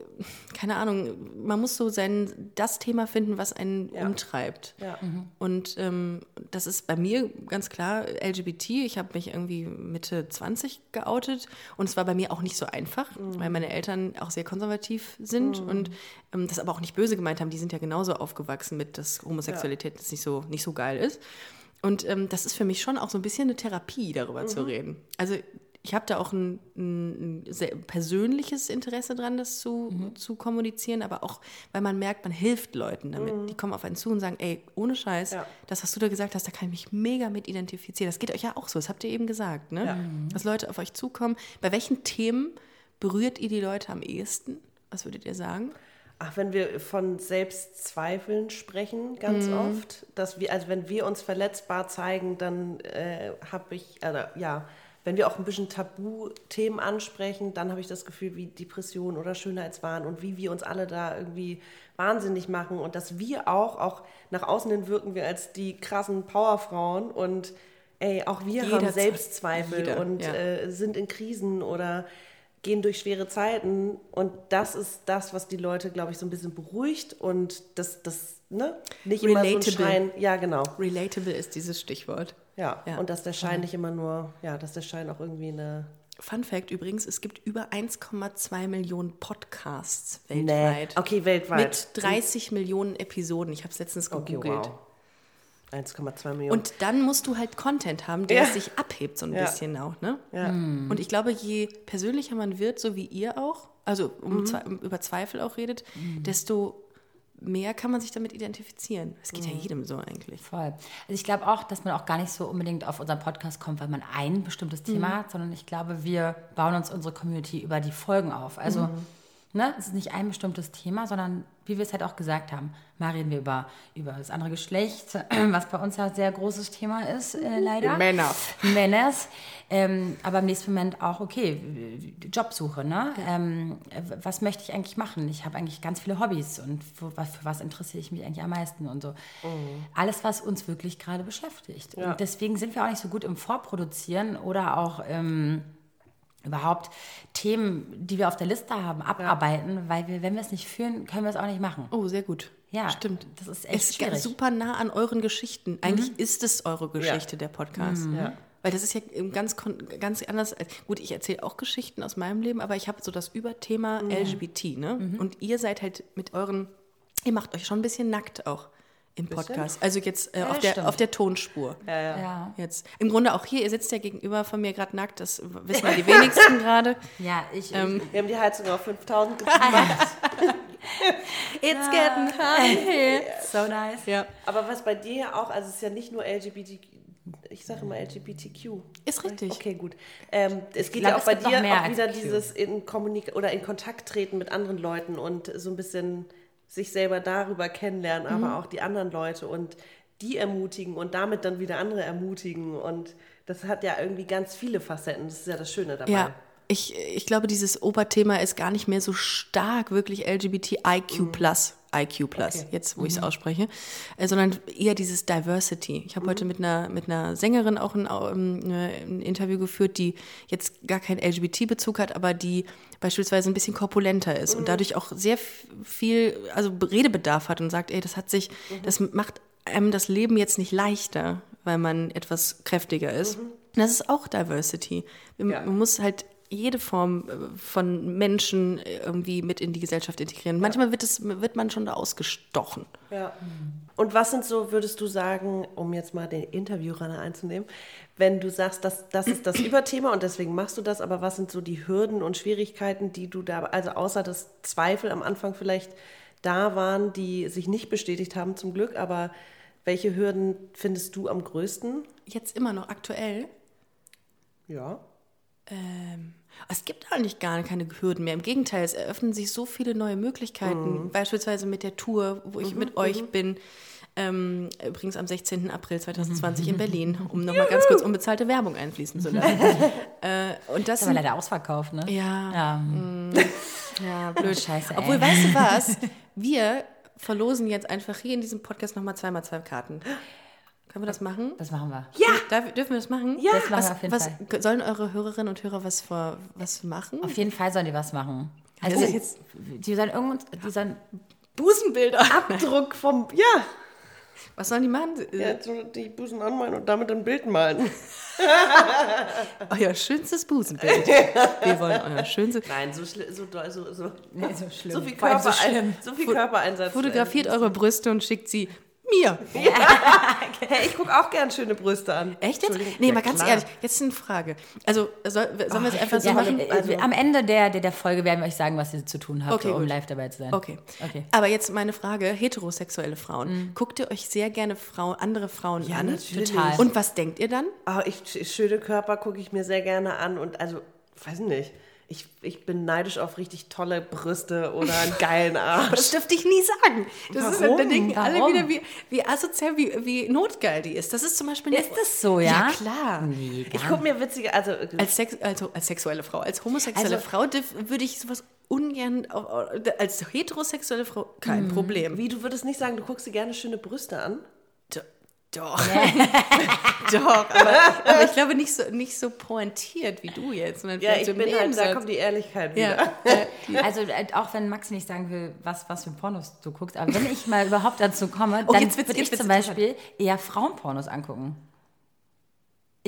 keine Ahnung, man muss so sein, das Thema finden, was einen ja. umtreibt. Ja. Mhm. Und ähm, das ist bei mir ganz klar LGBT. Ich habe mich irgendwie Mitte 20 geoutet und es war bei mir auch nicht so einfach, mhm. weil meine Eltern auch sehr konservativ sind mhm. und ähm, das aber auch nicht böse gemeint haben. Die sind ja genauso aufgewachsen mit, dass Homosexualität nicht, so, nicht so geil ist. Und ähm, das ist für mich schon auch so ein bisschen eine Therapie, darüber mhm. zu reden. Also ich habe da auch ein, ein, sehr persönliches Interesse dran, das zu, mhm. zu kommunizieren, aber auch, weil man merkt, man hilft Leuten damit. Mhm. Die kommen auf einen zu und sagen, ey, ohne Scheiß, ja. das, was du da gesagt hast, da kann ich mich mega mit identifizieren. Das geht euch ja auch so, das habt ihr eben gesagt, ne? Ja. Dass Leute auf euch zukommen. Bei welchen Themen berührt ihr die Leute am ehesten? Was würdet ihr sagen? Ach, wenn wir von Selbstzweifeln sprechen, ganz mhm. oft, dass wir, also wenn wir uns verletzbar zeigen, dann äh, habe ich, also, ja, wenn wir auch ein bisschen Tabuthemen ansprechen, dann habe ich das Gefühl, wie Depression oder Schönheitswahn und wie wir uns alle da irgendwie wahnsinnig machen und dass wir auch, auch nach außen hin wirken wir als die krassen Powerfrauen und ey, auch wir Jeder haben Selbstzweifel Jeder, und ja. äh, sind in Krisen oder gehen durch schwere Zeiten und das ist das, was die Leute, glaube ich, so ein bisschen beruhigt und das, das ne, nicht Relatable. immer so ein Schein. Ja, genau. Relatable ist dieses Stichwort. Ja, ja. und dass der Schein nicht immer nur, ja, dass der Schein auch irgendwie eine Fun Fact übrigens, es gibt über 1,2 Millionen Podcasts weltweit. Nee. Okay, weltweit. Mit 30 Millionen Episoden. Ich habe es letztens gegoogelt. Okay, wow. 1,2 Millionen. Und dann musst du halt Content haben, der ja. sich abhebt so ein ja. bisschen auch, ne? Ja. Mhm. Und ich glaube, je persönlicher man wird, so wie ihr auch, also um, mhm. um über Zweifel auch redet, mhm. desto mehr kann man sich damit identifizieren. Es geht ja mhm. jedem so eigentlich. Voll. Also ich glaube auch, dass man auch gar nicht so unbedingt auf unseren Podcast kommt, weil man ein bestimmtes Thema mhm. hat, sondern ich glaube, wir bauen uns unsere Community über die Folgen auf. Also mhm. Ne? Es ist nicht ein bestimmtes Thema, sondern wie wir es halt auch gesagt haben, mal reden wir über, über das andere Geschlecht, was bei uns ja ein sehr großes Thema ist, äh, leider. Männer. Männers. Ähm, aber im nächsten Moment auch, okay, Jobsuche, ne? Ähm, was möchte ich eigentlich machen? Ich habe eigentlich ganz viele Hobbys und für, für, was interessiere ich mich eigentlich am meisten und so. Mhm. Alles, was uns wirklich gerade beschäftigt. Ja. Und deswegen sind wir auch nicht so gut im Vorproduzieren oder auch im ähm, überhaupt Themen, die wir auf der Liste haben, abarbeiten, ja. weil wir, wenn wir es nicht führen, können wir es auch nicht machen. Oh, sehr gut. Ja, stimmt. Das ist echt es schwierig. ist super nah an euren Geschichten. Eigentlich mhm. ist es eure Geschichte, ja. der Podcast. Mhm. Ja. Weil das ist ja ganz, ganz anders. Gut, ich erzähle auch Geschichten aus meinem Leben, aber ich habe so das Überthema mhm. LGBT. Ne? Und ihr seid halt mit euren, ihr macht euch schon ein bisschen nackt auch im Podcast. Also jetzt äh, ja, auf, der, auf der Tonspur. Ja, ja. ja, Jetzt. Im Grunde auch hier, ihr sitzt ja gegenüber von mir gerade nackt, das wissen ja die wenigsten gerade. Ja, ich, ähm, Wir haben die Heizung auf 5000 gemacht. It's getting hot here. So nice. Ja. Aber was bei dir ja auch, also es ist ja nicht nur LGBT, ich sage immer LGBTQ. Ist richtig. Okay, gut. Ähm, es geht glaub, ja auch bei dir auch wieder dieses in Kommunik oder in Kontakt treten mit anderen Leuten und so ein bisschen sich selber darüber kennenlernen, mhm. aber auch die anderen Leute und die ermutigen und damit dann wieder andere ermutigen. Und das hat ja irgendwie ganz viele Facetten. Das ist ja das Schöne dabei. Ja. Ich, ich glaube, dieses Oberthema ist gar nicht mehr so stark wirklich LGBTIQ+. Mhm. IQ Plus, okay. jetzt wo ich es mhm. ausspreche, äh, sondern eher dieses Diversity. Ich habe mhm. heute mit einer, mit einer Sängerin auch ein, ähm, ein, Interview geführt, die jetzt gar keinen LGBT-Bezug hat, aber die beispielsweise ein bisschen korpulenter ist mhm. und dadurch auch sehr viel, also Redebedarf hat und sagt, ey, das hat sich, mhm. das macht einem das Leben jetzt nicht leichter, weil man etwas kräftiger ist. Mhm. Das ist auch Diversity. Man ja. muss halt jede Form äh, von Menschen irgendwie mit in die Gesellschaft integrieren. Manchmal wird, es, wird man schon da ausgestochen. Ja. Und was sind so, würdest du sagen, um jetzt mal den Interviewrunner einzunehmen, wenn du sagst, dass, das ist das Überthema und deswegen machst du das, aber was sind so die Hürden und Schwierigkeiten, die du da, also außer dass Zweifel am Anfang vielleicht da waren, die sich nicht bestätigt haben zum Glück, aber welche Hürden findest du am größten? Jetzt immer noch aktuell? Ja. Ähm, es gibt eigentlich gar keine Hürden mehr. Im Gegenteil, es eröffnen sich so viele neue Möglichkeiten. Mhm. Beispielsweise mit der Tour, wo ich mhm, mit euch mhm. bin. Ähm, übrigens am 16. April 2020 in Berlin, um nochmal ganz kurz unbezahlte Werbung einfließen zu lassen. äh, und das ist aber leider ausverkauft, ne? Ja. Ja, mm, ja blöd. Scheiße. Ey. Obwohl, weißt du was? Wir verlosen jetzt einfach hier in diesem Podcast nochmal zweimal zwei Karten. Können wir das machen? Das machen wir. Ja! Darf, dürfen wir das machen? Ja! Das machen was, wir auf jeden was, Fall. Sollen eure Hörerinnen und Hörer was, vor, was machen? Auf jeden Fall sollen die was machen. Also, oh. jetzt, die sollen irgendwo, die sollen Busenbilder. Abdruck vom, ja. Was sollen die machen? Ja, so die Busen anmalen und damit ein Bild malen. euer schönstes Busenbild. Wir wollen euer schönstes. Nein, so, so, so, so, nee, so schlimm. So viel, Körper, so, so viel Körpereinsatz. Fotografiert eure Brüste und schickt sie mir. Ja. hey, ich gucke auch gern schöne Brüste an. Echt jetzt? Nee, ja, mal ganz klar. ehrlich, jetzt eine Frage. Also, soll, sollen oh, wir es einfach so machen? Also, am Ende der, der, der, Folge werden wir euch sagen, was ihr zu tun habt, okay, um live dabei zu sein. Okay. okay. Aber jetzt meine Frage: heterosexuelle Frauen. Mhm. Guckt ihr euch sehr gerne Frau, andere Frauen ja, an? Natürlich. Total. Und was denkt ihr dann? Oh, ich, schöne Körper gucke ich mir sehr gerne an und also, weiß nicht ich, ich bin neidisch auf richtig tolle Brüste oder einen geilen Arsch. das dürfte ich nie sagen. Das Warum? ist, dann denken Warum? alle wieder, wie, wie asozial, wie, wie notgeil die ist. Das ist zum Beispiel nicht. Ist das so, ja? Ja, klar. Nee, ich gucke mir witzige, also. Als, Sex, also als sexuelle Frau, als homosexuelle also, Frau würde ich sowas ungern, als heterosexuelle Frau kein mhm. Problem. Wie, du würdest nicht sagen, du guckst dir gerne schöne Brüste an? Doch. Doch, aber, aber, ich glaube nicht so, nicht so pointiert wie du jetzt. Sondern ja, ich so bin halt, da kommt die Ehrlichkeit wieder. Ja. also äh, auch wenn Max nicht sagen will, was, was für Pornos du guckst, aber wenn ich mal überhaupt dazu komme, oh, dann würde ich zum Beispiel eher Frauenpornos angucken.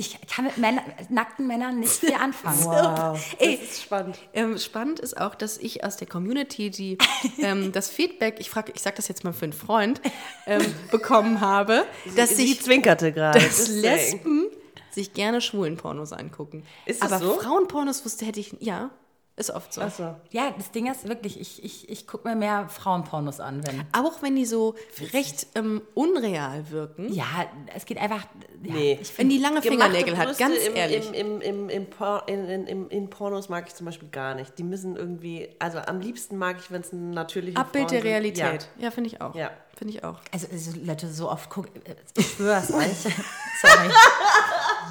Ich kann mit Männer, nackten Männern nicht viel anfangen. Wow, Ey, das ist spannend. Ähm, spannend ist auch, dass ich aus der Community die, ähm, das Feedback, ich frage, ich sage das jetzt mal für einen Freund, ähm, bekommen habe, dass sie, sich, zwinkerte gerade. Dass Lesben sich gerne schwulen Pornos angucken. Ist das Aber so? Frauenpornos wusste hätte ich, ja, ist oft so. so. Ja, das Ding ist wirklich, ich, ich, ich gucke mir mehr Frauenpornos an. Wenn. Auch wenn die so recht ähm, unreal wirken. Ja, es geht einfach. Ja, nee. Ich wenn die lange Fingernägel hat, ganz im, ehrlich. Im, im, im, in, in, in, Pornos mag ich zum Beispiel gar nicht. Die müssen irgendwie, also am liebsten mag ich, wenn es ein natürliches Abbild Frauen der Realität. Ja, ja finde ich auch. Ja. Finde ich auch. Also, also Leute so oft gucken, ich schwör's euch. Sorry.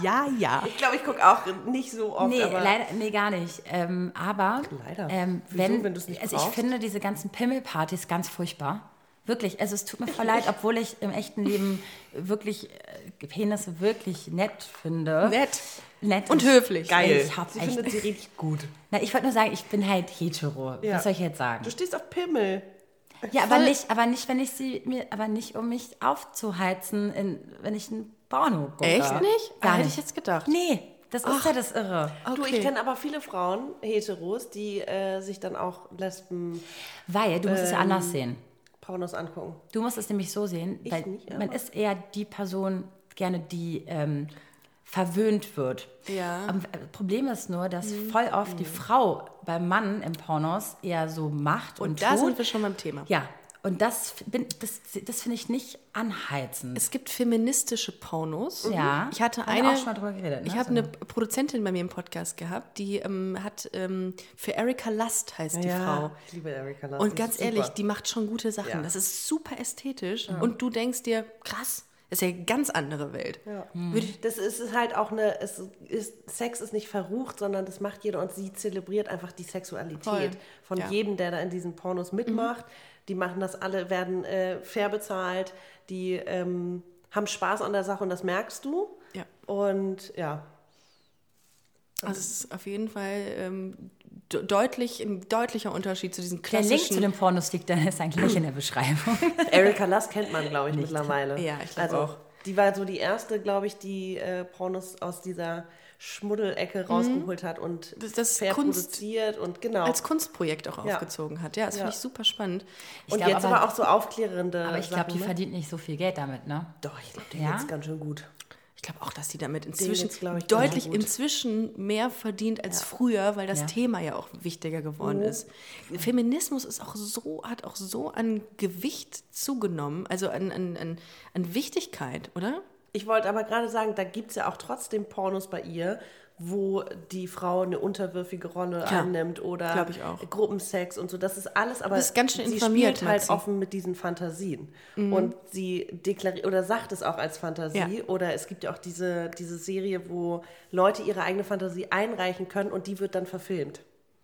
Ja, ja. Ich glaube, ich gucke auch nicht so oft. Nee, leider, nee gar nicht. Ähm, aber leider. Ähm, wenn, wenn nicht also ich finde diese ganzen Pimmelpartys ganz furchtbar. Wirklich, also es tut mir voll leid, obwohl ich im echten Leben wirklich äh, Penisse wirklich nett finde. Nett. Nett und, und höflich. Geil. Ich hab sie echt, findet sie richtig gut. Na, ich wollte nur sagen, ich bin halt hetero. Ja. Was soll ich jetzt sagen? Du stehst auf Pimmel. Ja, aber nicht, aber nicht, wenn ich sie mir, aber nicht, um mich aufzuheizen, in, wenn ich ein Porno gucke. Echt nicht? Gar Hätte ich jetzt gedacht. Nee, das Ach. ist ja das Irre. Okay. Du, ich kenne aber viele Frauen, Heteros, die äh, sich dann auch Lesben. Weil, du musst ähm, es ja anders ähm, sehen. Pornos angucken. Du musst es nämlich so sehen, ich weil nicht, man ist eher die Person gerne, die ähm, verwöhnt wird. Ja. Aber äh, Problem ist nur, dass mhm. voll oft die Frau beim Mann im Pornos eher so macht und, und da tut. sind wir schon beim Thema. Ja, und das, das, das finde ich nicht anheizend. Es gibt feministische Pornos. Ja. Ich hatte eine. Auch schon mal drüber geredet, ne? Ich habe eine Produzentin bei mir im Podcast gehabt, die ähm, hat ähm, für Erika Lust heißt ja, die Frau. Ich liebe Erika Lust. Und ganz ehrlich, die macht schon gute Sachen. Ja. Das ist super ästhetisch. Ja. Und du denkst dir, krass, das ist ja eine ganz andere Welt. Ja. Hm. Das ist halt auch eine, es ist, Sex ist nicht verrucht, sondern das macht jeder und sie zelebriert einfach die Sexualität Voll. von ja. jedem, der da in diesen Pornos mitmacht. Mhm. Die machen das alle, werden äh, fair bezahlt, die ähm, haben Spaß an der Sache und das merkst du. Ja. Und ja. Also es ist auf jeden Fall ähm, deutlich, ein deutlicher Unterschied zu diesen klassischen... Der Link zu dem Pornos liegt dann ist eigentlich in der Beschreibung. Erika Lass kennt man, glaube ich, Nicht. mittlerweile. Ja, ich glaube also, auch. Die war so die erste, glaube ich, die äh, Pornos aus dieser Schmuddelecke rausgeholt hat und Das- das produziert und genau. als Kunstprojekt auch Ja. aufgezogen hat. Ja, das finde Ja. ich super spannend. und glaub jetzt aber- aber, auch so aufklärende Aber ich glaube, die ne? verdient nicht so viel Geld damit, ne? Doch, ich glaube, die Ja? ganz schön gut. Ich glaube auch, dass die damit inzwischen ich, deutlich inzwischen mehr verdient als früher, weil das Ja. Thema ja auch wichtiger geworden ist. Feminismus ist auch so, hat auch so an Gewicht zugenommen, also an, an, an, an Wichtigkeit, oder? Ich wollte aber gerade sagen, da gibt es ja auch trotzdem Pornos bei ihr, wo die Frau eine unterwürfige Rolle Ja, annimmt oder. Gruppensex und so. Das ist alles, aber schön sie spielt halt Maxi. Mhm. offen mit diesen Fantasien. Und sie deklariert oder sagt es auch als Fantasie. Ja. Oder es gibt ja auch diese, diese Serie, wo Leute ihre eigene Fantasie einreichen können und die wird dann verfilmt.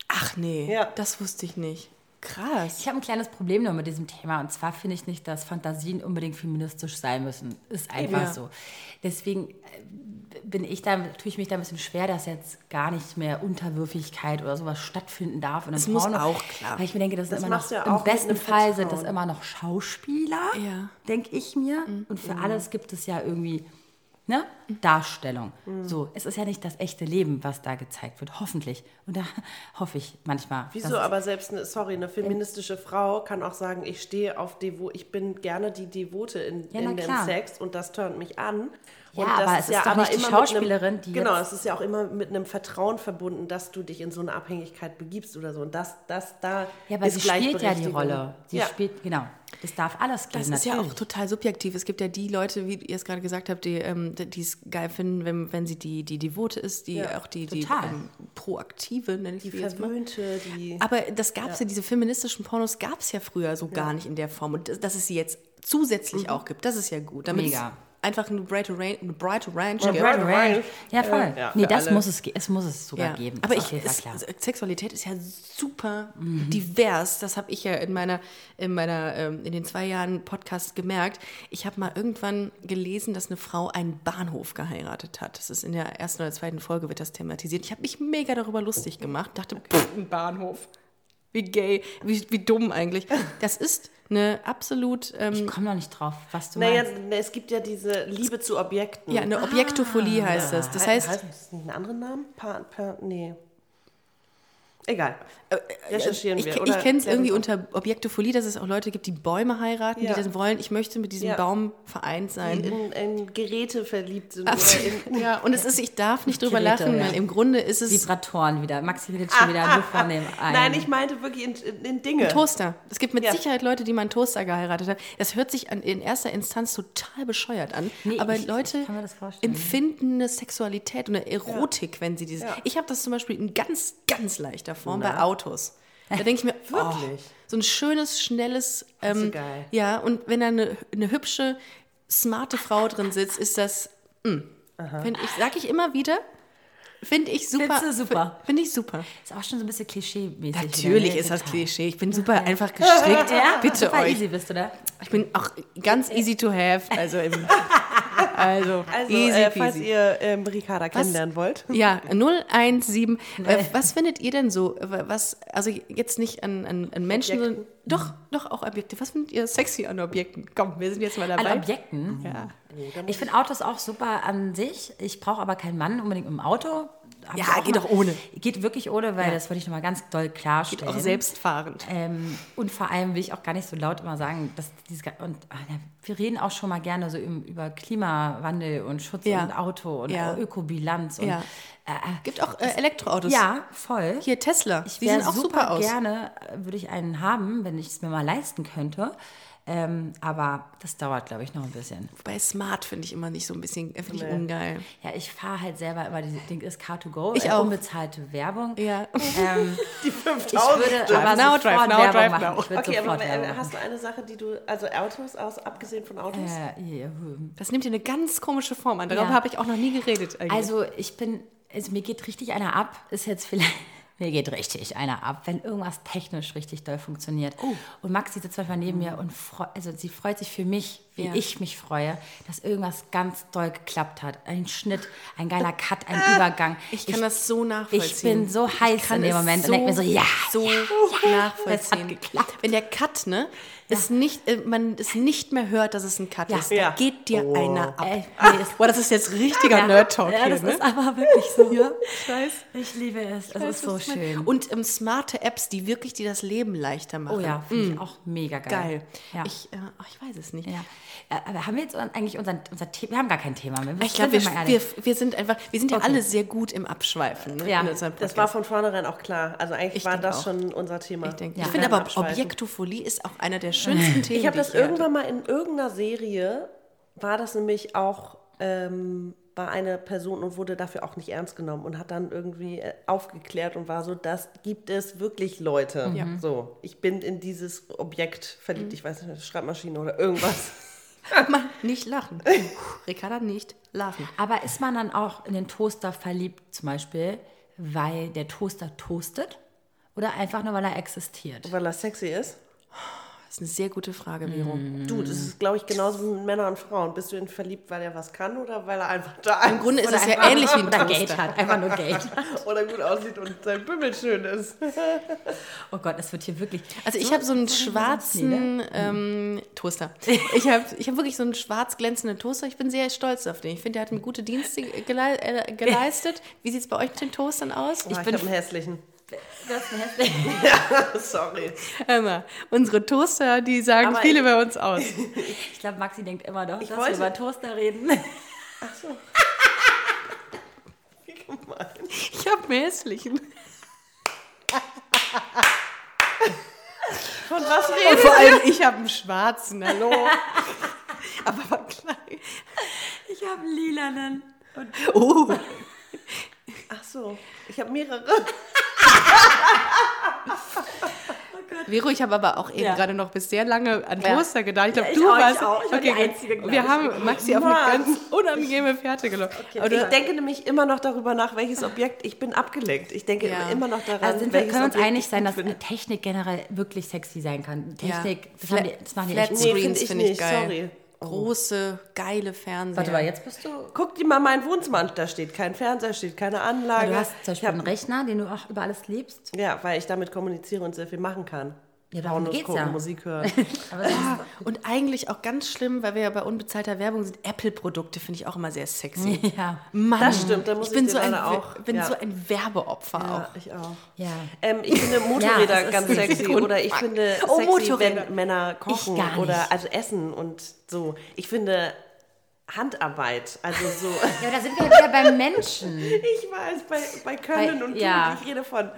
Ach nee, Ja. das wusste ich nicht. Krass. Ich habe ein kleines Problem nur mit diesem Thema. Und zwar finde ich nicht, dass Fantasien unbedingt feministisch sein müssen. Ist einfach Ja. so. Deswegen äh, bin ich da, tue ich mich da ein bisschen schwer, dass jetzt gar nicht mehr Unterwürfigkeit oder sowas stattfinden darf. Und im muss auch, klar. Weil ich mir denke, das, Das immer noch, ja im besten Fall sind das immer noch Schauspieler, Ja. Mhm. denke ich mir. Und für alles gibt es ja irgendwie ne? Darstellung. Mhm. So, es ist ja nicht das echte Leben, was da gezeigt wird, hoffentlich. Und da hoffe ich manchmal. Wieso? Aber selbst eine, sorry, eine feministische Frau kann auch sagen, ich stehe auf Devo, ich bin gerne die Devote in, Ja, in dem. Sex und das turnt mich an. Ja, und das aber es ist doch aber nicht die immer mit einem- Schauspielerin, die Genau, es ist ja auch immer mit einem Vertrauen verbunden, dass du dich in so eine Abhängigkeit begibst oder so. Und das, das da Ja, aber ist sie spielt ja die. Rolle. Sie ja. spielt, genau. Das darf alles geben. Das ist ja auch natürlich. total subjektiv. Es gibt ja die Leute, wie ihr es gerade gesagt habt, die ähm, die es geil finden, wenn, wenn sie die, die Devote ist, die Ja, auch die, die ähm, Proaktive, nenne ich Die sie jetzt mal. Verwöhnte, die. Aber das gab es ja. diese feministischen Pornos gab es ja früher so gar nicht in der Form. Und das- dass es sie jetzt zusätzlich auch gibt, das ist ja gut. Damit Mega. Einfach eine brighter Range, eine brighter Range Ja, gibt. Range. Ja, voll. Ja, nee, das alle. muss es, es muss es sogar Ja, geben. aber ich, es, klar. Sexualität ist ja super Mhm. divers. Das habe ich ja in meiner, in meiner, ähm, in den zwei Jahren Podcast gemerkt. Ich habe mal irgendwann gelesen, dass eine Frau einen Bahnhof geheiratet hat. Das ist in der ersten oder zweiten Folge wird das thematisiert. Ich habe mich mega darüber lustig gemacht. Dachte, pff, ein Bahnhof. Wie gay, wie, wie dumm eigentlich. Das ist eine absolut, ähm, ich komme noch nicht drauf, was du Naja, meinst. es gibt ja diese Liebe zu Objekten. ja, eine Objektophilie heißt das. Das He- heißt, heißt das nicht einen anderen Namen? Pa, pa, nee. Egal. Äh, Recherchieren ich, wir. ich oder kenne es irgendwie unter Objektophilie, dass es auch Leute gibt, die Bäume heiraten, Ja. die dann wollen, ich möchte mit diesem Ja. Baum vereint sein. die in, in Geräte verliebt sind. In, ja, und es ist, ich darf nicht drüber Geräte, lachen, ja. weil im Grunde ist es Vibratoren wieder. Maxi redet schon wieder nur von dem einen. Nein, ich meinte wirklich in, in, in Dinge. Toaster. Es gibt mit Ja. Sicherheit Leute, die mal einen Toaster geheiratet haben. Das hört sich an, in erster Instanz total bescheuert an. Nee, aber ich- Leute ich kann mir das vorstellen. empfinden eine Sexualität und eine Erotik, wenn sie dieses. Ja. Ich habe das zum Beispiel in ganz, ganz leichter Form bei Autos. Da denke ich mir, Wirklich? Oh, so ein schönes, schnelles. Ähm, geil. Ja, und wenn da eine, eine hübsche, smarte Frau drin sitzt, ist das. Mh. Find ich, sag ich immer wieder. Finde ich super. Findest super? Finde ich super. Ist auch schon so ein bisschen klischee-mäßig. Natürlich ist das. Klischee. Ich bin super einfach gestrickt. Ja, Bitte super euch. easy bist du da. Ich bin auch ganz easy to have. Also, im, also, Also, easy äh, falls ihr ähm, Ricarda kennenlernen wollt. Ja, 017. Äh, was findet ihr denn so? Was, also jetzt nicht an, an, an Menschen, sondern doch, doch auch Objekte. Was findet ihr sexy an Objekten? Komm, wir sind jetzt mal dabei. An Objekten? Ja. Ich finde Autos auch super an sich. Ich brauche aber keinen Mann unbedingt im Auto. Ja, auch geht doch ohne. Geht wirklich ohne, weil Ja. das wollte ich nochmal ganz doll klarstellen. Auch selbstfahrend. Ähm, und vor allem will ich auch gar nicht so laut immer sagen, dass diese, und ah, wir reden auch schon mal gerne so über Klimawandel und Schutz Ja. und Auto und Ja. Ökobilanz und Ja. äh, Gibt auch äh, Elektroautos. ja, voll. Hier Tesla. Ich die sehen auch super, super aus. gerne, äh, würde ich einen haben, wenn ich es mir mal leisten könnte. Ähm, aber das dauert, glaube ich, noch ein bisschen. Wobei Smart finde ich immer nicht so ein bisschen, äh, finde ich ungeil. Ja, ich fahre halt selber immer dieses Ding ist Car2Go, Ich äh, auch. unbezahlte Werbung. Ja. Ähm, Die ich 5000. würde Drive aber now, sofort drive now, Werbung drive machen. now. Ich würde Okay, aber sofort Werbung hast du eine Sache, die du, also Autos, aus, abgesehen von Autos? Äh, ja, hm. Das nimmt hier eine ganz komische Form an. Darüber Ja. habe ich auch noch nie geredet eigentlich. Also ich bin, also mir geht richtig einer ab, ist jetzt vielleicht, mir geht richtig einer ab, wenn irgendwas technisch richtig doll funktioniert. Oh. Und Maxi sitzt manchmal neben mir und freu, also sie freut sich für mich, wie ja. ich mich freue, dass irgendwas ganz doll geklappt hat. Ein Schnitt, ein geiler Cut, ein Übergang. Ich kann ich, das so nachvollziehen. Ich bin so heiß in dem Moment so, und denke mir so, ja, so ja, nachvollziehen. Wenn der Cut, ne, ja. ist nicht, äh, man es nicht mehr hört, dass es ein Cut ja. ist. Da geht dir oh. einer ab. Ey, nee, das, Boah, das ist jetzt richtiger ja. Nerd-Talk ja, das hier, ist ne? aber wirklich so. ja, ich weiß. Ich liebe es. Das ist so schön. Und ähm, smarte Apps, die wirklich dir das Leben leichter machen. Oh ja, finde mm. ich auch mega geil. Geil. Ich, äh, oh, ich weiß es nicht. Ja. Äh, aber haben wir jetzt eigentlich unser, unser Thema? Wir haben gar kein Thema mehr. Ich glaube, wir, wir, wir, sind einfach, wir sind ja okay. alle sehr gut im Abschweifen. Ne, ja, das war von vornherein auch klar. Also eigentlich ich war das auch. schon unser Thema. Ich, ja. ich finde aber, Objektophilie ist auch einer der schönsten Themen. Ich habe das irgendwann mal in irgendeiner Serie, war das nämlich auch ähm, bei einer Person und wurde dafür auch nicht ernst genommen und hat dann irgendwie äh, aufgeklärt und war so, das gibt es wirklich Leute. Ja. So, ich bin in dieses Objekt verliebt, mhm. ich weiß nicht, Schreibmaschine oder irgendwas. Man, nicht lachen. Ricarda, nicht lachen. Aber ist man dann auch in den Toaster verliebt, zum Beispiel, weil der Toaster toastet? Oder einfach nur, weil er existiert? Weil er sexy ist? Das ist eine sehr gute Frage, Vero. Mm. Du, das ist, glaube ich, genauso wie mit Männern und Frauen. Bist du ihn verliebt, weil er was kann oder weil er einfach da ist? Im Grunde ist es ja ähnlich wie ein. Geld hat. Einfach nur Geld. oder gut aussieht und sein Bümmel schön ist. oh Gott, das wird hier wirklich... Also ich so, habe so einen schwarzen ähm, Toaster. Ich habe ich hab wirklich so einen schwarz glänzenden Toaster. Ich bin sehr stolz auf den. Ich finde, der hat mir gute Dienste gele äh, geleistet. Wie sieht es bei euch mit den Toastern aus? Oh, ich, ich habe einen hässlichen. Das ist hässlich. ja, sorry. Emma, unsere Toaster, die sagen Aber viele ich, bei uns aus. ich glaube, Maxi denkt immer doch, ich dass wollte, wir über Toaster reden. Ach so. Wie gemein. Ich habe einen hässlichen. Von was reden Vor allem, ich habe einen schwarzen, hallo. Aber war klein. Ich habe einen lilanen. oh. Ach so, ich habe mehrere. Vero, ich habe aber auch eben ja. gerade noch bis sehr lange an Toaster ja. gedacht. Ich glaube, ja, du auch, warst. Ich, auch. ich okay, war die Einzige, wir haben Maxi auf eine ganz unangenehme Fährte gelockt. Okay. Ich denke nämlich immer noch darüber nach, welches Objekt. Ich bin abgelenkt. Ich denke immer noch daran. Also sind wir können uns einig sein, dass eine Technik generell wirklich sexy sein kann. Technik, das, haben die, das machen die Flat echt Screens finde ich, find ich geil. Sorry große, geile Fernseher. Warte mal, jetzt bist du. Guck dir mal mein Wohnzimmer an. Da steht kein Fernseher, steht keine Anlage. Aber du hast zum Beispiel einen Rechner, den du auch über alles liebst. Ja, weil ich damit kommuniziere und sehr viel machen kann. Ja, darum geht's gucken, ja. Musik hören. ja, und eigentlich auch ganz schlimm, weil wir ja bei unbezahlter Werbung sind, Apple-Produkte finde ich auch immer sehr sexy. Ja, Mann, das stimmt. Da muss ich bin, ich so, ein, auch, bin ja. so ein Werbeopfer ja, auch. Ich auch. Ja. Ähm, ich finde Motorräder ganz sexy oder ich finde oh, sexy, Motorräder. wenn Männer kochen oder also essen und so. Ich finde Handarbeit. Also so. ja, da sind wir wieder beim Menschen. Ich weiß, bei, bei Können bei, und ja. Tun. Ich rede von.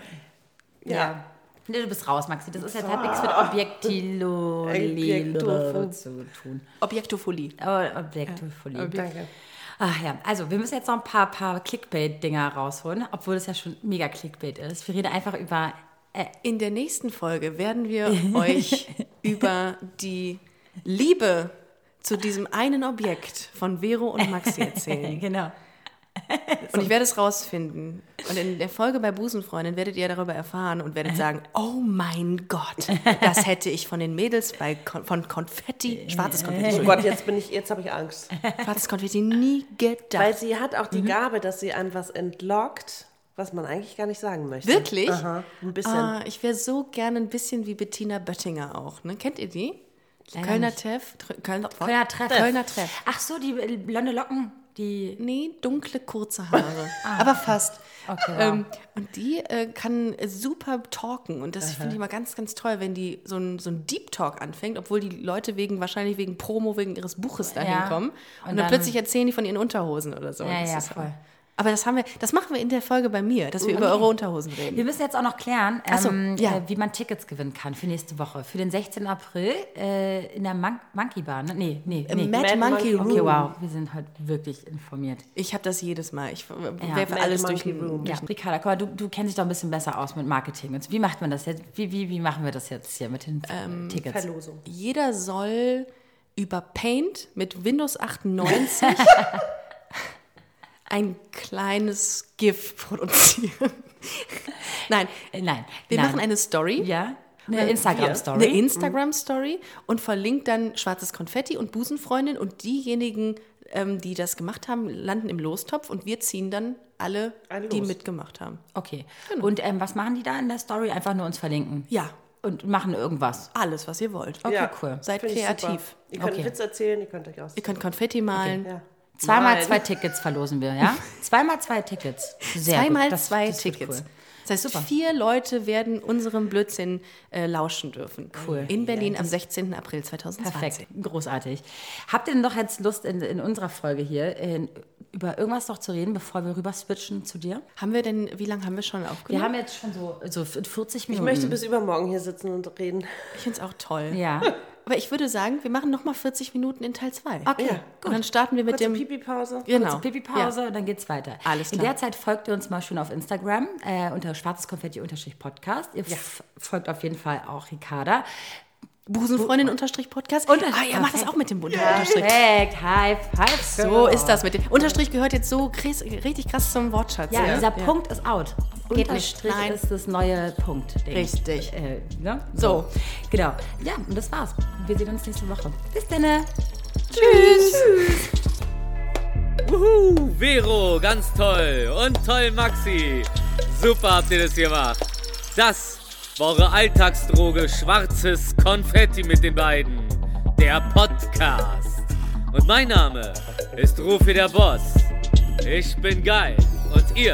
Ja. ja. Nee, du bist raus, Maxi. Das ist jetzt, hat nichts mit Objektophilie zu tun. Objektophilie. Oh, Objektophilie. Ja. Danke. Ach ja, also wir müssen jetzt noch ein paar, paar Clickbait-Dinger rausholen, obwohl das ja schon mega Clickbait ist. Wir reden einfach über. Äh, In der nächsten Folge werden wir euch über die Liebe zu diesem einen Objekt von Vero und Maxi erzählen. genau. Und ich werde es rausfinden. Und in der Folge bei Busenfreundin werdet ihr darüber erfahren und werdet sagen, oh mein Gott, das hätte ich von den Mädels bei Kon von Konfetti, schwarzes Konfetti. Oh Gott, jetzt bin ich, jetzt habe ich Angst. Schwarzes Konfetti nie gedacht. Weil sie hat auch die mhm. Gabe, dass sie an was entlockt, was man eigentlich gar nicht sagen möchte. Wirklich? Aha, ein bisschen. Ah, ich wäre so gerne ein bisschen wie Bettina Böttinger auch. Ne? Kennt ihr die? Kölner Treff. Kölner, Kölner Treff. Kölner Treff. Ach so, die blonde Locken. Die nee, dunkle, kurze Haare. ah. Aber fast. Okay, wow. ähm, und die äh, kann super talken. Und das finde ich immer ganz, ganz toll, wenn die so ein, so ein Deep Talk anfängt, obwohl die Leute wegen, wahrscheinlich wegen Promo, wegen ihres Buches dahin ja. kommen. Und, und dann, dann, plötzlich erzählen die von ihren Unterhosen oder so. Ja, das ja, voll. Aber das haben wir, das machen wir in der Folge bei mir, dass wir okay. über eure Unterhosen reden. Wir müssen jetzt auch noch klären, so, ähm, ja. äh, wie man Tickets gewinnen kann für nächste Woche. Für den 16. April äh, in der Mon Monkey Bar. Ne? Nee, nee, nee. Mad, Mad Monkey, Room. Okay, wow, wir sind heute wirklich informiert. Ich habe das jedes Mal. Ich ja. werfe alles durch den Room. Ja, Ricarda, komm, du, du kennst dich doch ein bisschen besser aus mit Marketing. Und wie macht man das jetzt? Wie, wie, wie machen wir das jetzt hier mit den ähm, Tickets? Verlosung. Jeder soll über Paint mit Windows 98 ein kleines GIF produzieren. nein, äh, nein. Wir nein. machen eine Story. Ja. Eine Instagram-Story. Eine Instagram-Story und verlinkt dann Schwarzes Konfetti und Busenfreundin und diejenigen, ähm, die das gemacht haben, landen im Lostopf und wir ziehen dann alle, die mitgemacht haben. Okay. Genau. Und ähm, was machen die da in der Story? Einfach nur uns verlinken? Ja. Und machen irgendwas? Alles, was ihr wollt. Okay, ja, cool. Seid kreativ. Ihr könnt okay. Witz erzählen, ihr könnt euch aus. Ihr könnt Konfetti malen. Okay. Ja. Zweimal zwei Tickets verlosen wir, ja? Zweimal zwei Tickets. Sehr Zweimal das, zwei das Tickets. Cool. Das heißt, Super. vier Leute werden unserem Blödsinn äh, lauschen dürfen. Cool. In Berlin ja, am 16. April 2020. Perfekt, großartig. Habt ihr denn doch jetzt Lust, in, in unserer Folge hier in, über irgendwas noch zu reden, bevor wir rüber switchen zu dir? Haben wir denn, wie lange haben wir schon aufgenommen? Wir haben jetzt schon so, so 40 Minuten. Ich möchte bis übermorgen hier sitzen und reden. Ich finde es auch toll. Ja. Aber ich würde sagen, wir machen nochmal 40 Minuten in Teil 2. Okay, ja, gut. Und dann starten wir mit Kurze dem... Pipi-Pause. Genau. Kurze Pipi-Pause ja. und dann geht's weiter. Alles klar. In der Zeit folgt ihr uns mal schon auf Instagram äh, unter schwarzeskonfetti-podcast. Ihr ja. folgt auf jeden Fall auch Ricarda. Busenfreundin-Podcast. Und, ah, ihr macht das auch mit dem Unterstrich. Perfekt, High Five. So ist das mit dem. Unterstrich gehört jetzt so richtig krass zum Wortschatz. Ja, ja. dieser ja. Punkt ist out. Geht Unterstrich nicht. ist das neue Punkt. Richtig. Äh, ne? so. so. genau. Ja, und das war's. Wir sehen uns nächste Woche. Bis dann. Tschüss. Tschüss. Wuhu, Vero, ganz toll. Und toll, Maxi. Super habt ihr das gemacht. Das war eure Alltagsdroge schwarzes Konfetti mit den beiden. Der Podcast. Und mein Name ist Rufi der Boss. Ich bin geil. Und ihr